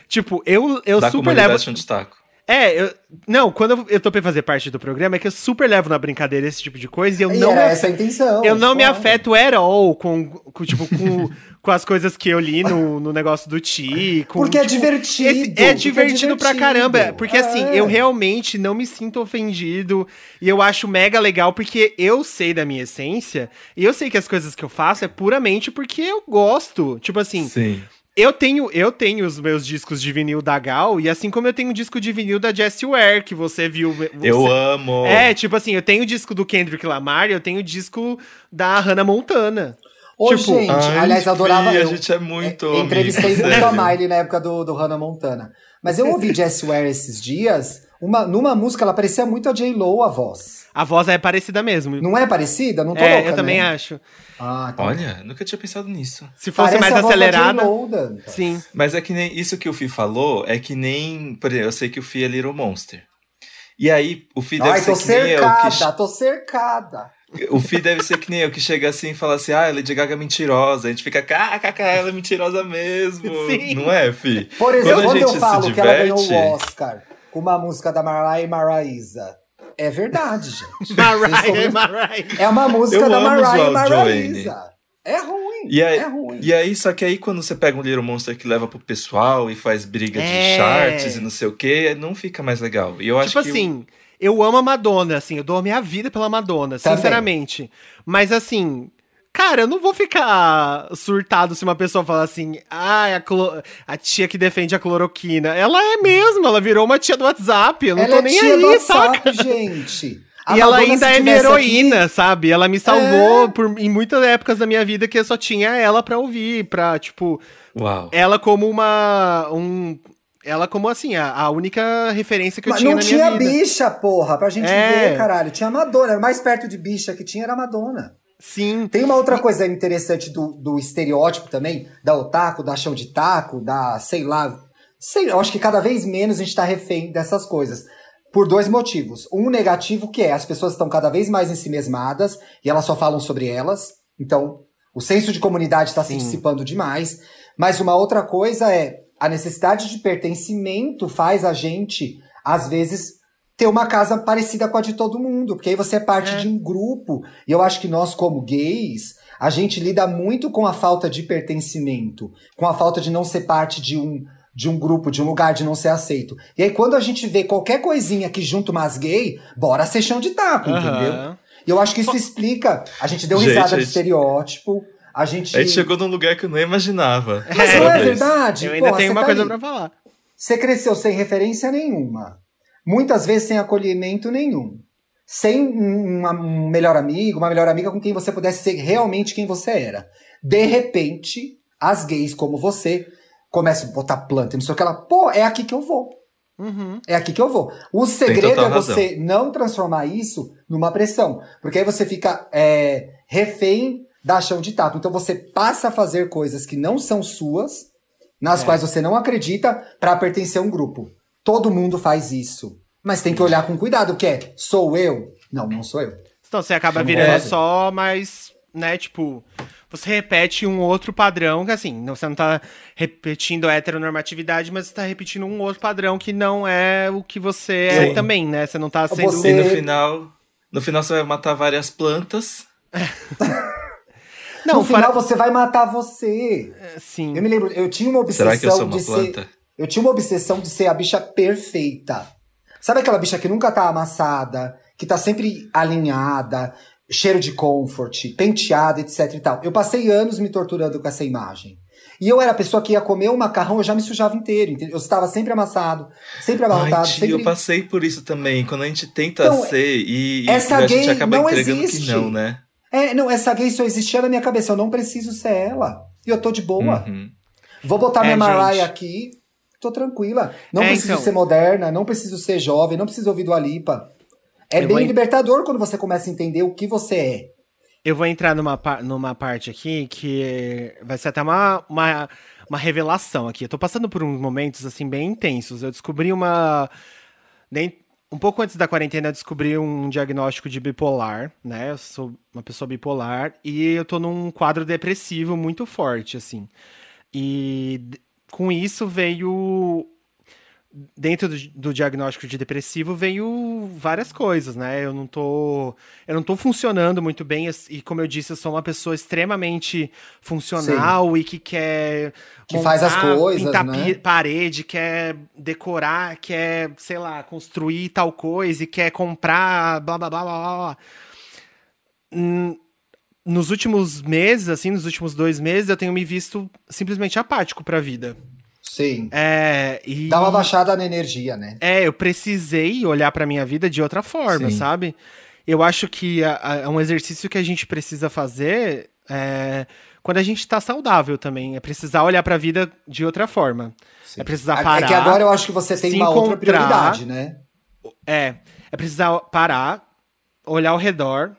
Tipo, eu, eu da super levo. chão de taco. É, eu, não, quando eu, eu topei fazer parte do programa, é que eu super levo na brincadeira esse tipo de coisa e eu E não. era me essa a intenção. Eu não me claro. afeto at all com, com tipo, com, com as coisas que eu li no, no negócio do Ti. com, Porque é tipo, divertido, esse- porque é é divertido pra divertido. caramba. Porque assim, É. eu realmente não me sinto ofendido. E eu acho mega legal, porque eu sei da minha essência. E eu sei que as coisas que eu faço é puramente porque eu gosto. Tipo assim, Sim. Eu tenho, eu tenho os meus discos de vinil da Gal, e assim como eu tenho um disco de vinil da Jessie Ware, que você viu. Você... Eu amo. É, tipo assim, eu tenho o disco do Kendrick Lamar e eu tenho o disco da Hannah Montana. Ô, Tipo, gente, Ai, aliás, eu adorava. Fih, a eu- gente é muito eu entrevistei muito a. Miley na época do, do Hannah Montana. Mas eu ouvi Jessie Ware esses dias. Uma, numa música, ela parecia muito a J-Lo, a voz. A voz é parecida mesmo. Não é parecida? Não tô é, louca, eu também né? acho. Ah, tá. Olha, nunca tinha pensado nisso. Se fosse Parece mais a da acelerada. Dantas. Sim. Mas é que nem isso que o Fi falou, é que nem. Por exemplo, eu sei que o Fi é Little Monster. E aí, o Fi deve Ai, ser tô que nem eu. cercada, tô cercada. Que, o Fi deve ser que nem eu, que chega assim e fala assim: ah, Lady Gaga é mentirosa. A gente fica, kkk, ela é mentirosa mesmo. Sim. Não é, Fi? Por exemplo, Quando a quando, eu gente se falo que ela ganhou diverte- o Oscar com uma música da Mariah Maraísa, é verdade, gente. Mariah, Mariah. É uma música Eu da Mariah Maraísa. É ruim, E aí, é ruim. e aí, só que aí quando você pega um Little Monster que leva pro pessoal e faz briga É. de charts e não sei o que, não fica mais legal. E eu acho Tipo que. assim, eu amo a Madonna, assim, eu dou a minha vida pela Madonna, Também. sinceramente. Mas assim, cara, eu não vou ficar surtado se uma pessoa falar assim, ai, a, clo- a tia que defende a cloroquina. Ela é mesmo, ela virou uma tia do WhatsApp, eu não ela tô é nem tia do aí, WhatsApp, saca? gente. A E ela Madonna, ainda se é minha heroína, aqui- sabe? Ela me salvou por, em muitas épocas da minha vida que eu só tinha ela pra ouvir, pra, tipo, Uau. ela como uma. Um, ela como assim, a, a única referência que eu Mas tinha não na tinha minha vida. bicha, porra, pra gente É. ver, caralho. Tinha a Madonna. O mais perto de bicha que tinha era a Madonna. Sim. Tem uma outra coisa interessante do, do estereótipo também, da otaku, da chão de taco, da, sei lá. Sei, eu acho que cada vez menos a gente tá refém dessas coisas. Por dois motivos. Um negativo que é, as pessoas estão cada vez mais ensimesmadas e elas só falam sobre elas. Então, o senso de comunidade está se dissipando demais. Mas uma outra coisa é, a necessidade de pertencimento faz a gente, às vezes, ter uma casa parecida com a de todo mundo, porque aí você é parte É. de um grupo. E eu acho que nós, como gays, a gente lida muito com a falta de pertencimento, com a falta de não ser parte de um de um grupo, de um lugar, de não ser aceito. E aí, quando a gente vê qualquer coisinha que junta umas gay, bora ser chão de taco, entendeu? Aham. E eu acho que isso explica. A gente deu Gente, risada gente- estereótipo. A gente. A gente chegou num lugar que eu não imaginava. Mas É, não é verdade? Eu ainda Porra, tenho você uma tá coisa ali. pra falar. Você cresceu sem referência nenhuma. Muitas vezes sem acolhimento nenhum. Sem um, uma- um melhor amigo, uma melhor amiga com quem você pudesse ser realmente quem você era. De repente, as gays como você começam a botar planta e não sei o que ela. Pô, é aqui que eu vou. Uhum. É aqui que eu vou. O segredo é razão. você não transformar isso numa pressão. Porque aí você fica é, refém da chão de taco. Então você passa a fazer coisas que não são suas, nas É. quais você não acredita, pra pertencer a um grupo. Todo mundo faz isso. Mas tem que olhar com cuidado, que é, sou eu? Não, não sou eu. Então você acaba virando é. só mais, né, tipo, você repete um outro padrão, que assim, não- você não tá repetindo a heteronormatividade, mas você tá repetindo um outro padrão que não é o que você é Sim. também, né? Você não tá sendo. Você- E no final. No final você vai matar várias plantas. Não, no final fora- você vai matar você. Sim. Eu me lembro, eu tinha uma obsessão Será que eu sou uma de planta? ser. Eu tinha uma obsessão de ser a bicha perfeita. Sabe aquela bicha que nunca tá amassada, que tá sempre alinhada, cheiro de comfort, penteada, etc e tal. Eu passei anos me torturando com essa imagem. E eu era a pessoa que ia comer um macarrão, eu já me sujava inteiro. entendeu? Eu estava sempre amassado, sempre Ai, abarrotado, tio, sempre. eu passei por isso também. Gente gente tenta Então, ser e, e essa a gente gay acaba não entregando existe. que não, né? É, não, essa gay só existia na minha cabeça. Eu não preciso ser ela. E eu tô de boa. Uhum. Vou botar É, minha Mariah gente. aqui, tô tranquila. Não É, preciso então. ser moderna, não preciso ser jovem, não preciso ouvir do Alipa. É Eu bem vou- libertador quando você começa a entender o que você é. Eu vou entrar numa, numa parte aqui que vai ser até uma, uma, uma revelação aqui. Eu tô passando por uns momentos, assim, bem intensos. Eu descobri uma... nem- um pouco antes da quarentena, eu descobri um diagnóstico de bipolar, né? Eu sou uma pessoa bipolar e eu tô num quadro depressivo muito forte, assim. E com isso veio dentro do, do, diagnóstico de depressivo veio várias coisas, né? Eu não tô, eu não tô funcionando muito bem e como eu disse, eu sou uma pessoa extremamente funcional Sim. e que quer que montar, faz as coisas, pintar né? parede, quer decorar, quer, sei lá, construir tal coisa e quer comprar blá blá blá blá blá. Hum, nos últimos meses, assim, nos últimos dois meses, eu tenho me visto simplesmente apático para a vida. Sim. É, e... Dá uma baixada na energia, né? É, eu precisei olhar para minha vida de outra forma, Sim. sabe? Eu acho que é um exercício que a gente precisa fazer é, quando a gente tá saudável também. É precisar olhar para a vida de outra forma. Sim. É precisar parar. É que agora eu acho que você tem uma outra prioridade, né? É. É precisar parar, olhar ao redor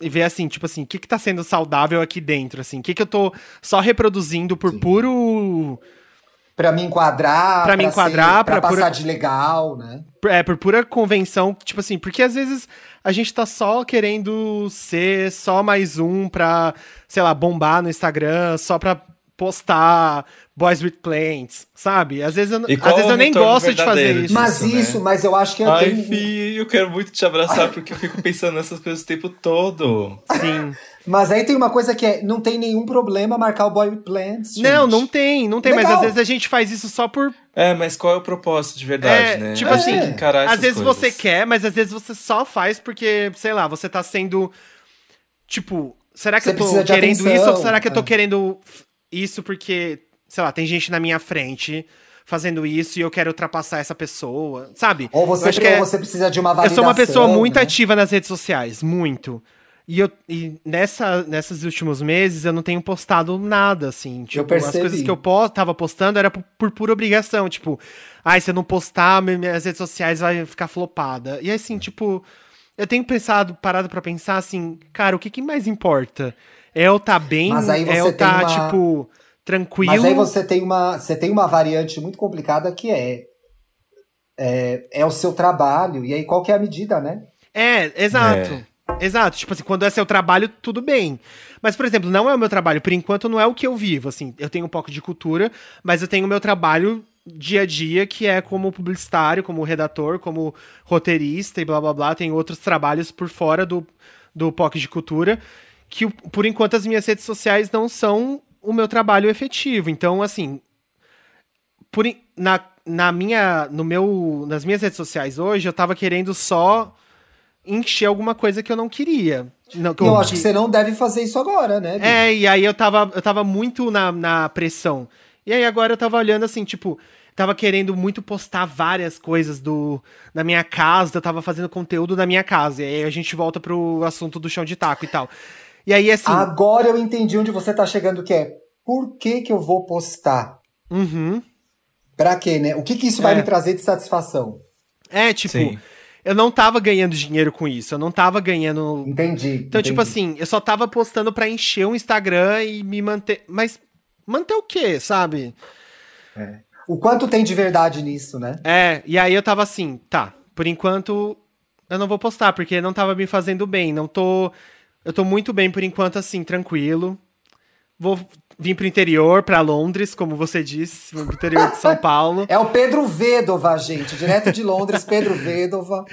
e ver assim, tipo assim, o que que tá sendo saudável aqui dentro, assim? O que que eu tô só reproduzindo por Sim. puro para me enquadrar, para me enquadrar, para passar pura... de legal, né? É, por pura convenção, tipo assim, porque às vezes a gente tá só querendo ser só mais um pra, sei lá, bombar no Instagram, só pra postar Boys with Plants, sabe? Às vezes eu, às vezes eu nem gosto de fazer isso. Mas né? isso, mas eu acho que eu Ai, tenho... Fi, eu quero muito te abraçar porque eu fico pensando nessas coisas o tempo todo. Sim. Mas aí tem uma coisa que é, não tem nenhum problema marcar o Boy with Plants. Gente. Não, não tem, não tem, Legal. mas às vezes a gente faz isso só por. É, mas qual é o propósito de verdade, é, né? Tipo assim, às vezes coisas. você quer, mas às vezes você só faz porque, sei lá, você tá sendo. Tipo, será que você eu tô querendo atenção, isso ou será que eu tô é. querendo isso porque, sei lá, tem gente na minha frente fazendo isso e eu quero ultrapassar essa pessoa, sabe? Ou você, ou é, você precisa de uma validação. Eu sou uma pessoa muito né? ativa nas redes sociais, muito. E, eu, e nessa, nesses últimos meses eu não tenho postado nada, assim. Tipo, eu percebi. as coisas que eu post, tava postando era por, por pura obrigação. Tipo, ai, se eu não postar, minhas redes sociais vai ficar flopada. E assim, tipo, eu tenho pensado, parado para pensar assim, cara, o que, que mais importa? É eu tá bem, é eu tá, uma... tipo, tranquilo. Mas aí você tem uma, você tem uma variante muito complicada que é, é, é o seu trabalho. E aí qual que é a medida, né? É, exato. É. Exato, tipo assim, quando é seu trabalho, tudo bem. Mas, por exemplo, não é o meu trabalho, por enquanto não é o que eu vivo, assim, eu tenho um pouco de cultura, mas eu tenho o meu trabalho dia a dia, que é como publicitário, como redator, como roteirista e blá blá blá, tem outros trabalhos por fora do, do POC de cultura, que por enquanto as minhas redes sociais não são o meu trabalho efetivo. Então, assim, por, na, na minha, no meu, nas minhas redes sociais hoje, eu tava querendo só encher alguma coisa que eu não queria. Não, que eu, eu acho que... você não deve fazer isso agora, né? Bia? É, e aí eu tava, eu tava muito na, na pressão. E aí agora eu tava olhando assim, tipo, tava querendo muito postar várias coisas do da minha casa, eu tava fazendo conteúdo da minha casa. E aí a gente volta pro assunto do chão de taco e tal. E aí assim. Agora eu entendi onde você tá chegando, que é por que que eu vou postar? Uhum. Pra quê, né? O que que isso vai é. me trazer de satisfação? É, tipo. Sim eu não tava ganhando dinheiro com isso. Eu não tava ganhando. Entendi. Então, tipo entendi. tipo assim, eu só tava postando pra encher o Instagram e me manter. Mas manter o quê, sabe? É. O quanto tem de verdade nisso, né? É, e aí eu tava assim, tá, por enquanto eu não vou postar, porque não tava me fazendo bem. Não tô. Eu tô muito bem por enquanto, assim, tranquilo. Vou vir pro interior, para Londres, como você disse, pro interior de São Paulo. É o Pedro Vedova, gente, direto de Londres, Pedro Vedova.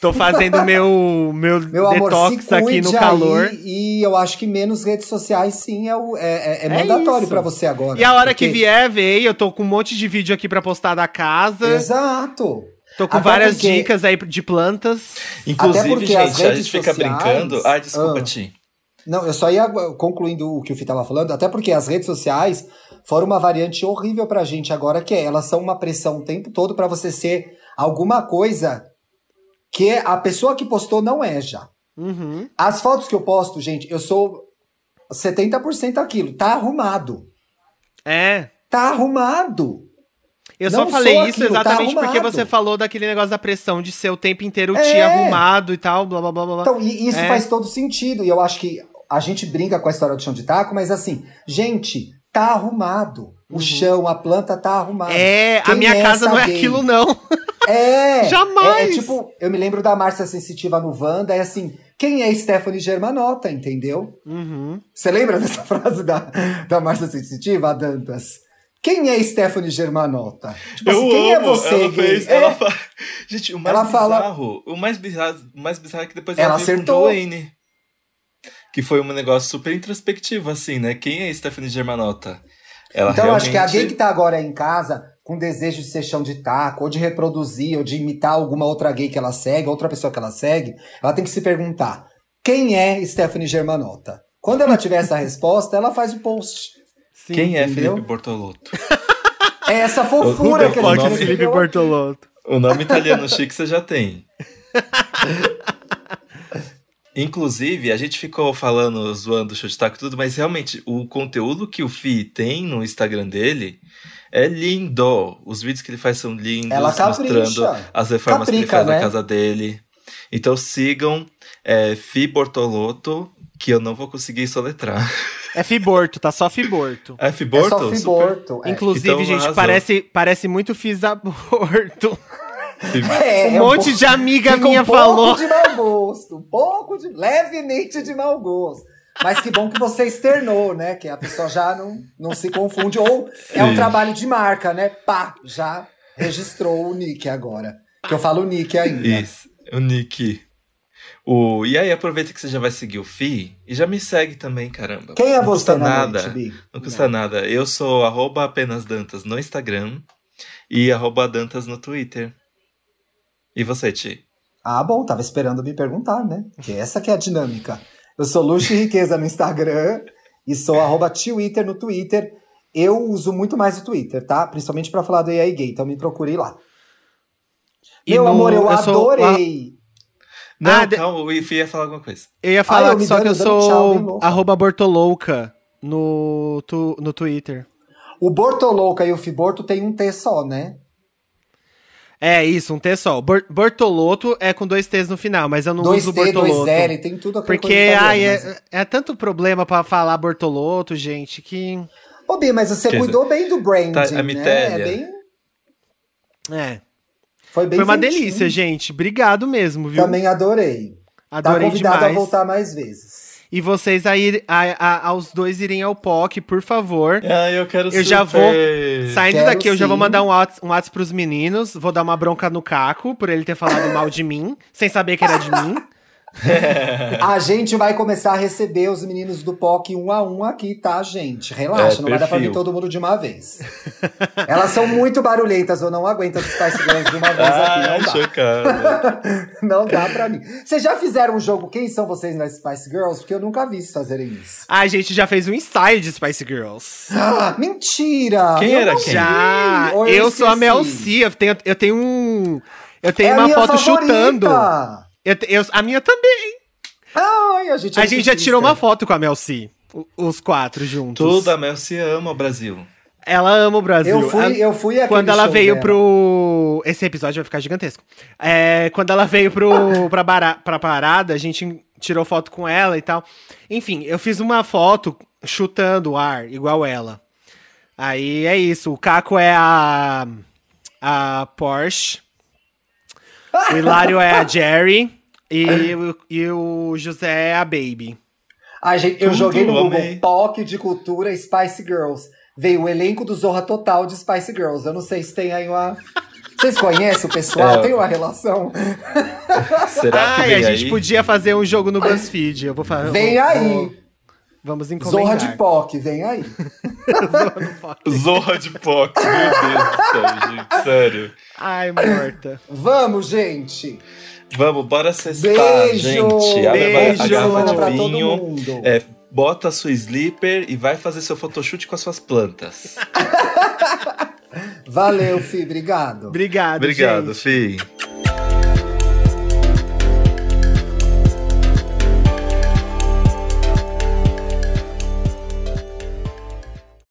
Tô fazendo meu, meu, meu detox amor, aqui no calor. Aí, e eu acho que menos redes sociais, sim, é, o, é, é, é mandatório para você agora. E a hora porque... que vier, veio. Eu tô com um monte de vídeo aqui para postar da casa. Exato. Tô com Até várias porque... dicas aí de plantas. Inclusive, gente, a gente fica brincando. Ai, desculpa, ah. Ti. Não, eu só ia concluindo o que o Fih estava falando, até porque as redes sociais foram uma variante horrível pra gente agora, que é, elas são uma pressão o tempo todo para você ser alguma coisa que a pessoa que postou não é já. Uhum. As fotos que eu posto, gente, eu sou 70% aquilo, tá arrumado. É. Tá arrumado. Eu não só falei isso aquilo, tá exatamente tá porque você falou daquele negócio da pressão de ser o tempo inteiro é. te arrumado e tal, blá blá blá blá. Então, e isso é. faz todo sentido. E eu acho que a gente brinca com a história do chão de taco, mas assim, gente, tá arrumado. O uhum. chão, a planta tá arrumada. É, Quem a minha é casa não é aquilo, não. É! Jamais! É, é, tipo, eu me lembro da Márcia Sensitiva no Wanda, é assim, quem é Stephanie Germanota, entendeu? Uhum. Você lembra dessa frase da, da Márcia Sensitiva, a Dantas? Quem é Stephanie Germanotta? Tipo Eu assim, quem amo. é você, ela fez, É, ela fa- Gente, o mais Ela fala- bizarro, o mais bizarro, o mais bizarro é que depois Ela ela, acertou. com Joanne. Que foi um negócio super introspectivo, assim, né? Quem é Stephanie Germanotta? Ela Então, eu acho que a realmente- gay que tá agora em casa com desejo de ser chão de taco, ou de reproduzir, ou de imitar alguma outra gay que ela segue, outra pessoa que ela segue, ela tem que se perguntar: quem é Stephanie Germanotta? Quando ela tiver essa resposta, ela faz o post. Sim. Quem é entendeu? Felipe Bortolotto? É essa fofura que a gente Fox Felipe. Bortolotto. O nome italiano chique você já tem. Inclusive, a gente ficou falando, zoando o show de taco e tudo, mas realmente o conteúdo que o Fi tem no Instagram dele é lindo. Os vídeos que ele faz são lindos, Ela capricha. mostrando as reformas que ele Caprica, faz né? na casa dele. Então sigam é, Fi Bortolotto, que eu não vou conseguir soletrar. É Fiborto, tá só Fiborto. É Fi É só Super- Fiborto. É. Inclusive, Então, gente, arrasou. parece, parece muito Fisaborto. É, Um é monte pouco- de amiga Fica minha um pouco falou. de mau gosto, um pouco de levemente de mau gosto. Mas que bom que você externou, né? Que a pessoa já não, não se confunde. Ou é um Sim. trabalho de marca, né? Pá, já registrou o nick agora. Que eu falo nick ainda. Isso, o Nick. O... E aí, aproveita que você já vai seguir o Fi e já me segue também, caramba. Quem é não você custa na nada. noite? Não custa nada. Eu sou arroba apenas Dantas no Instagram e arroba Dantas no Twitter. E você, Ti? Ah, bom, tava esperando me perguntar, né? Que essa que é a dinâmica. Eu sou Luxo e Riqueza no Instagram e sou arroba Twitter no Twitter. Eu uso muito mais o Twitter, tá? Principalmente pra falar do AI Gay, então me procure lá. E Meu no- amor, eu, eu sou- adorei. Não, Ah, calma, o Fi ia falar alguma coisa. Eu ia falar eu só que dando- eu tchau, bem sou arroba Bortolouca no, tu, no Twitter. O Bortolouca e o Fiborto tem um T só, né? É isso, um T só. Bor Bortoloto é com dois T's no final, mas eu não dois uso T, dois Bortoloto. L, tem tudo aquela Porque ai, italiana, é, é tanto problema pra falar Bortoloto, gente, que. Ô, Bi, mas você Quer cuidou bem do branding, Tá, a né? É bem... É. Foi bem Foi uma feitinho. delícia, gente. Obrigado mesmo, viu? Também adorei. Adorei tá convidado demais. a voltar mais vezes. E vocês aí, a, a- aos dois irem ao POC, por favor. Ah, eu quero Eu já vou super. Saindo Quero daqui, eu já vou sim. mandar um WhatsApp, um WhatsApp pros meninos. Vou dar uma bronca no Caco por ele ter falado mal de mim, sem saber que era de mim. A gente vai começar a receber os meninos do POC um a um aqui, tá, gente? Relaxa, É, não vai dar pra vir todo mundo de uma vez. Elas são muito barulhentas, eu não aguento as Spice Girls de uma vez aqui, Ah, não dá. Não dá pra mim. Vocês já fizeram um jogo Quem são vocês nas Spice Girls? Porque eu nunca vi vocês fazerem isso. A gente já fez um ensaio de Spice Girls. Ah, mentira! Quem Eu era quem? Já! Eu, eu sou a Mel? C. Eu tenho, eu tenho um. Eu tenho É uma foto favorita! chutando. Eu, eu- a minha também. Ai, a gente é A gente já tirou uma foto com a Mel C. o- Os quatro juntos. Tudo a Mel se ama, Brasil. Ela ama o Brasil. Eu fui, eu fui Quando ela show veio dela. pro. Esse episódio vai ficar gigantesco. É, quando ela veio pro, pra, bara... pra parada, a gente tirou foto com ela e tal. Enfim, eu fiz uma foto chutando o ar, igual ela. Aí é isso. O Caco é a. A Porsche. O Hilário é a Jerry. E, o- e o José é a Baby. A gente, eu Tudo, joguei no Google amei. POC de cultura Spice Girls. Veio o elenco do Zorra Total de Spice Girls. Eu não sei se tem aí uma. Vocês conhecem o pessoal? É. Tem uma relação? Será que Ai, vem a gente aí? podia fazer um jogo no BuzzFeed. Eu vou fazer. Vem aí! Vamos encomendar. Zorra de POC, vem aí. Zorra de Pox, meu Deus do céu, gente, sério. Ai, morta. Vamos, gente! Vamos, bora cestar, Beijo! gente. Abre a- Beijo! a garrafa de todo vinho, mundo. é, bota a sua slipper e vai fazer seu photoshoot com as suas plantas. Valeu, Fi, obrigado. Obrigado, Obrigado, gente. Fih.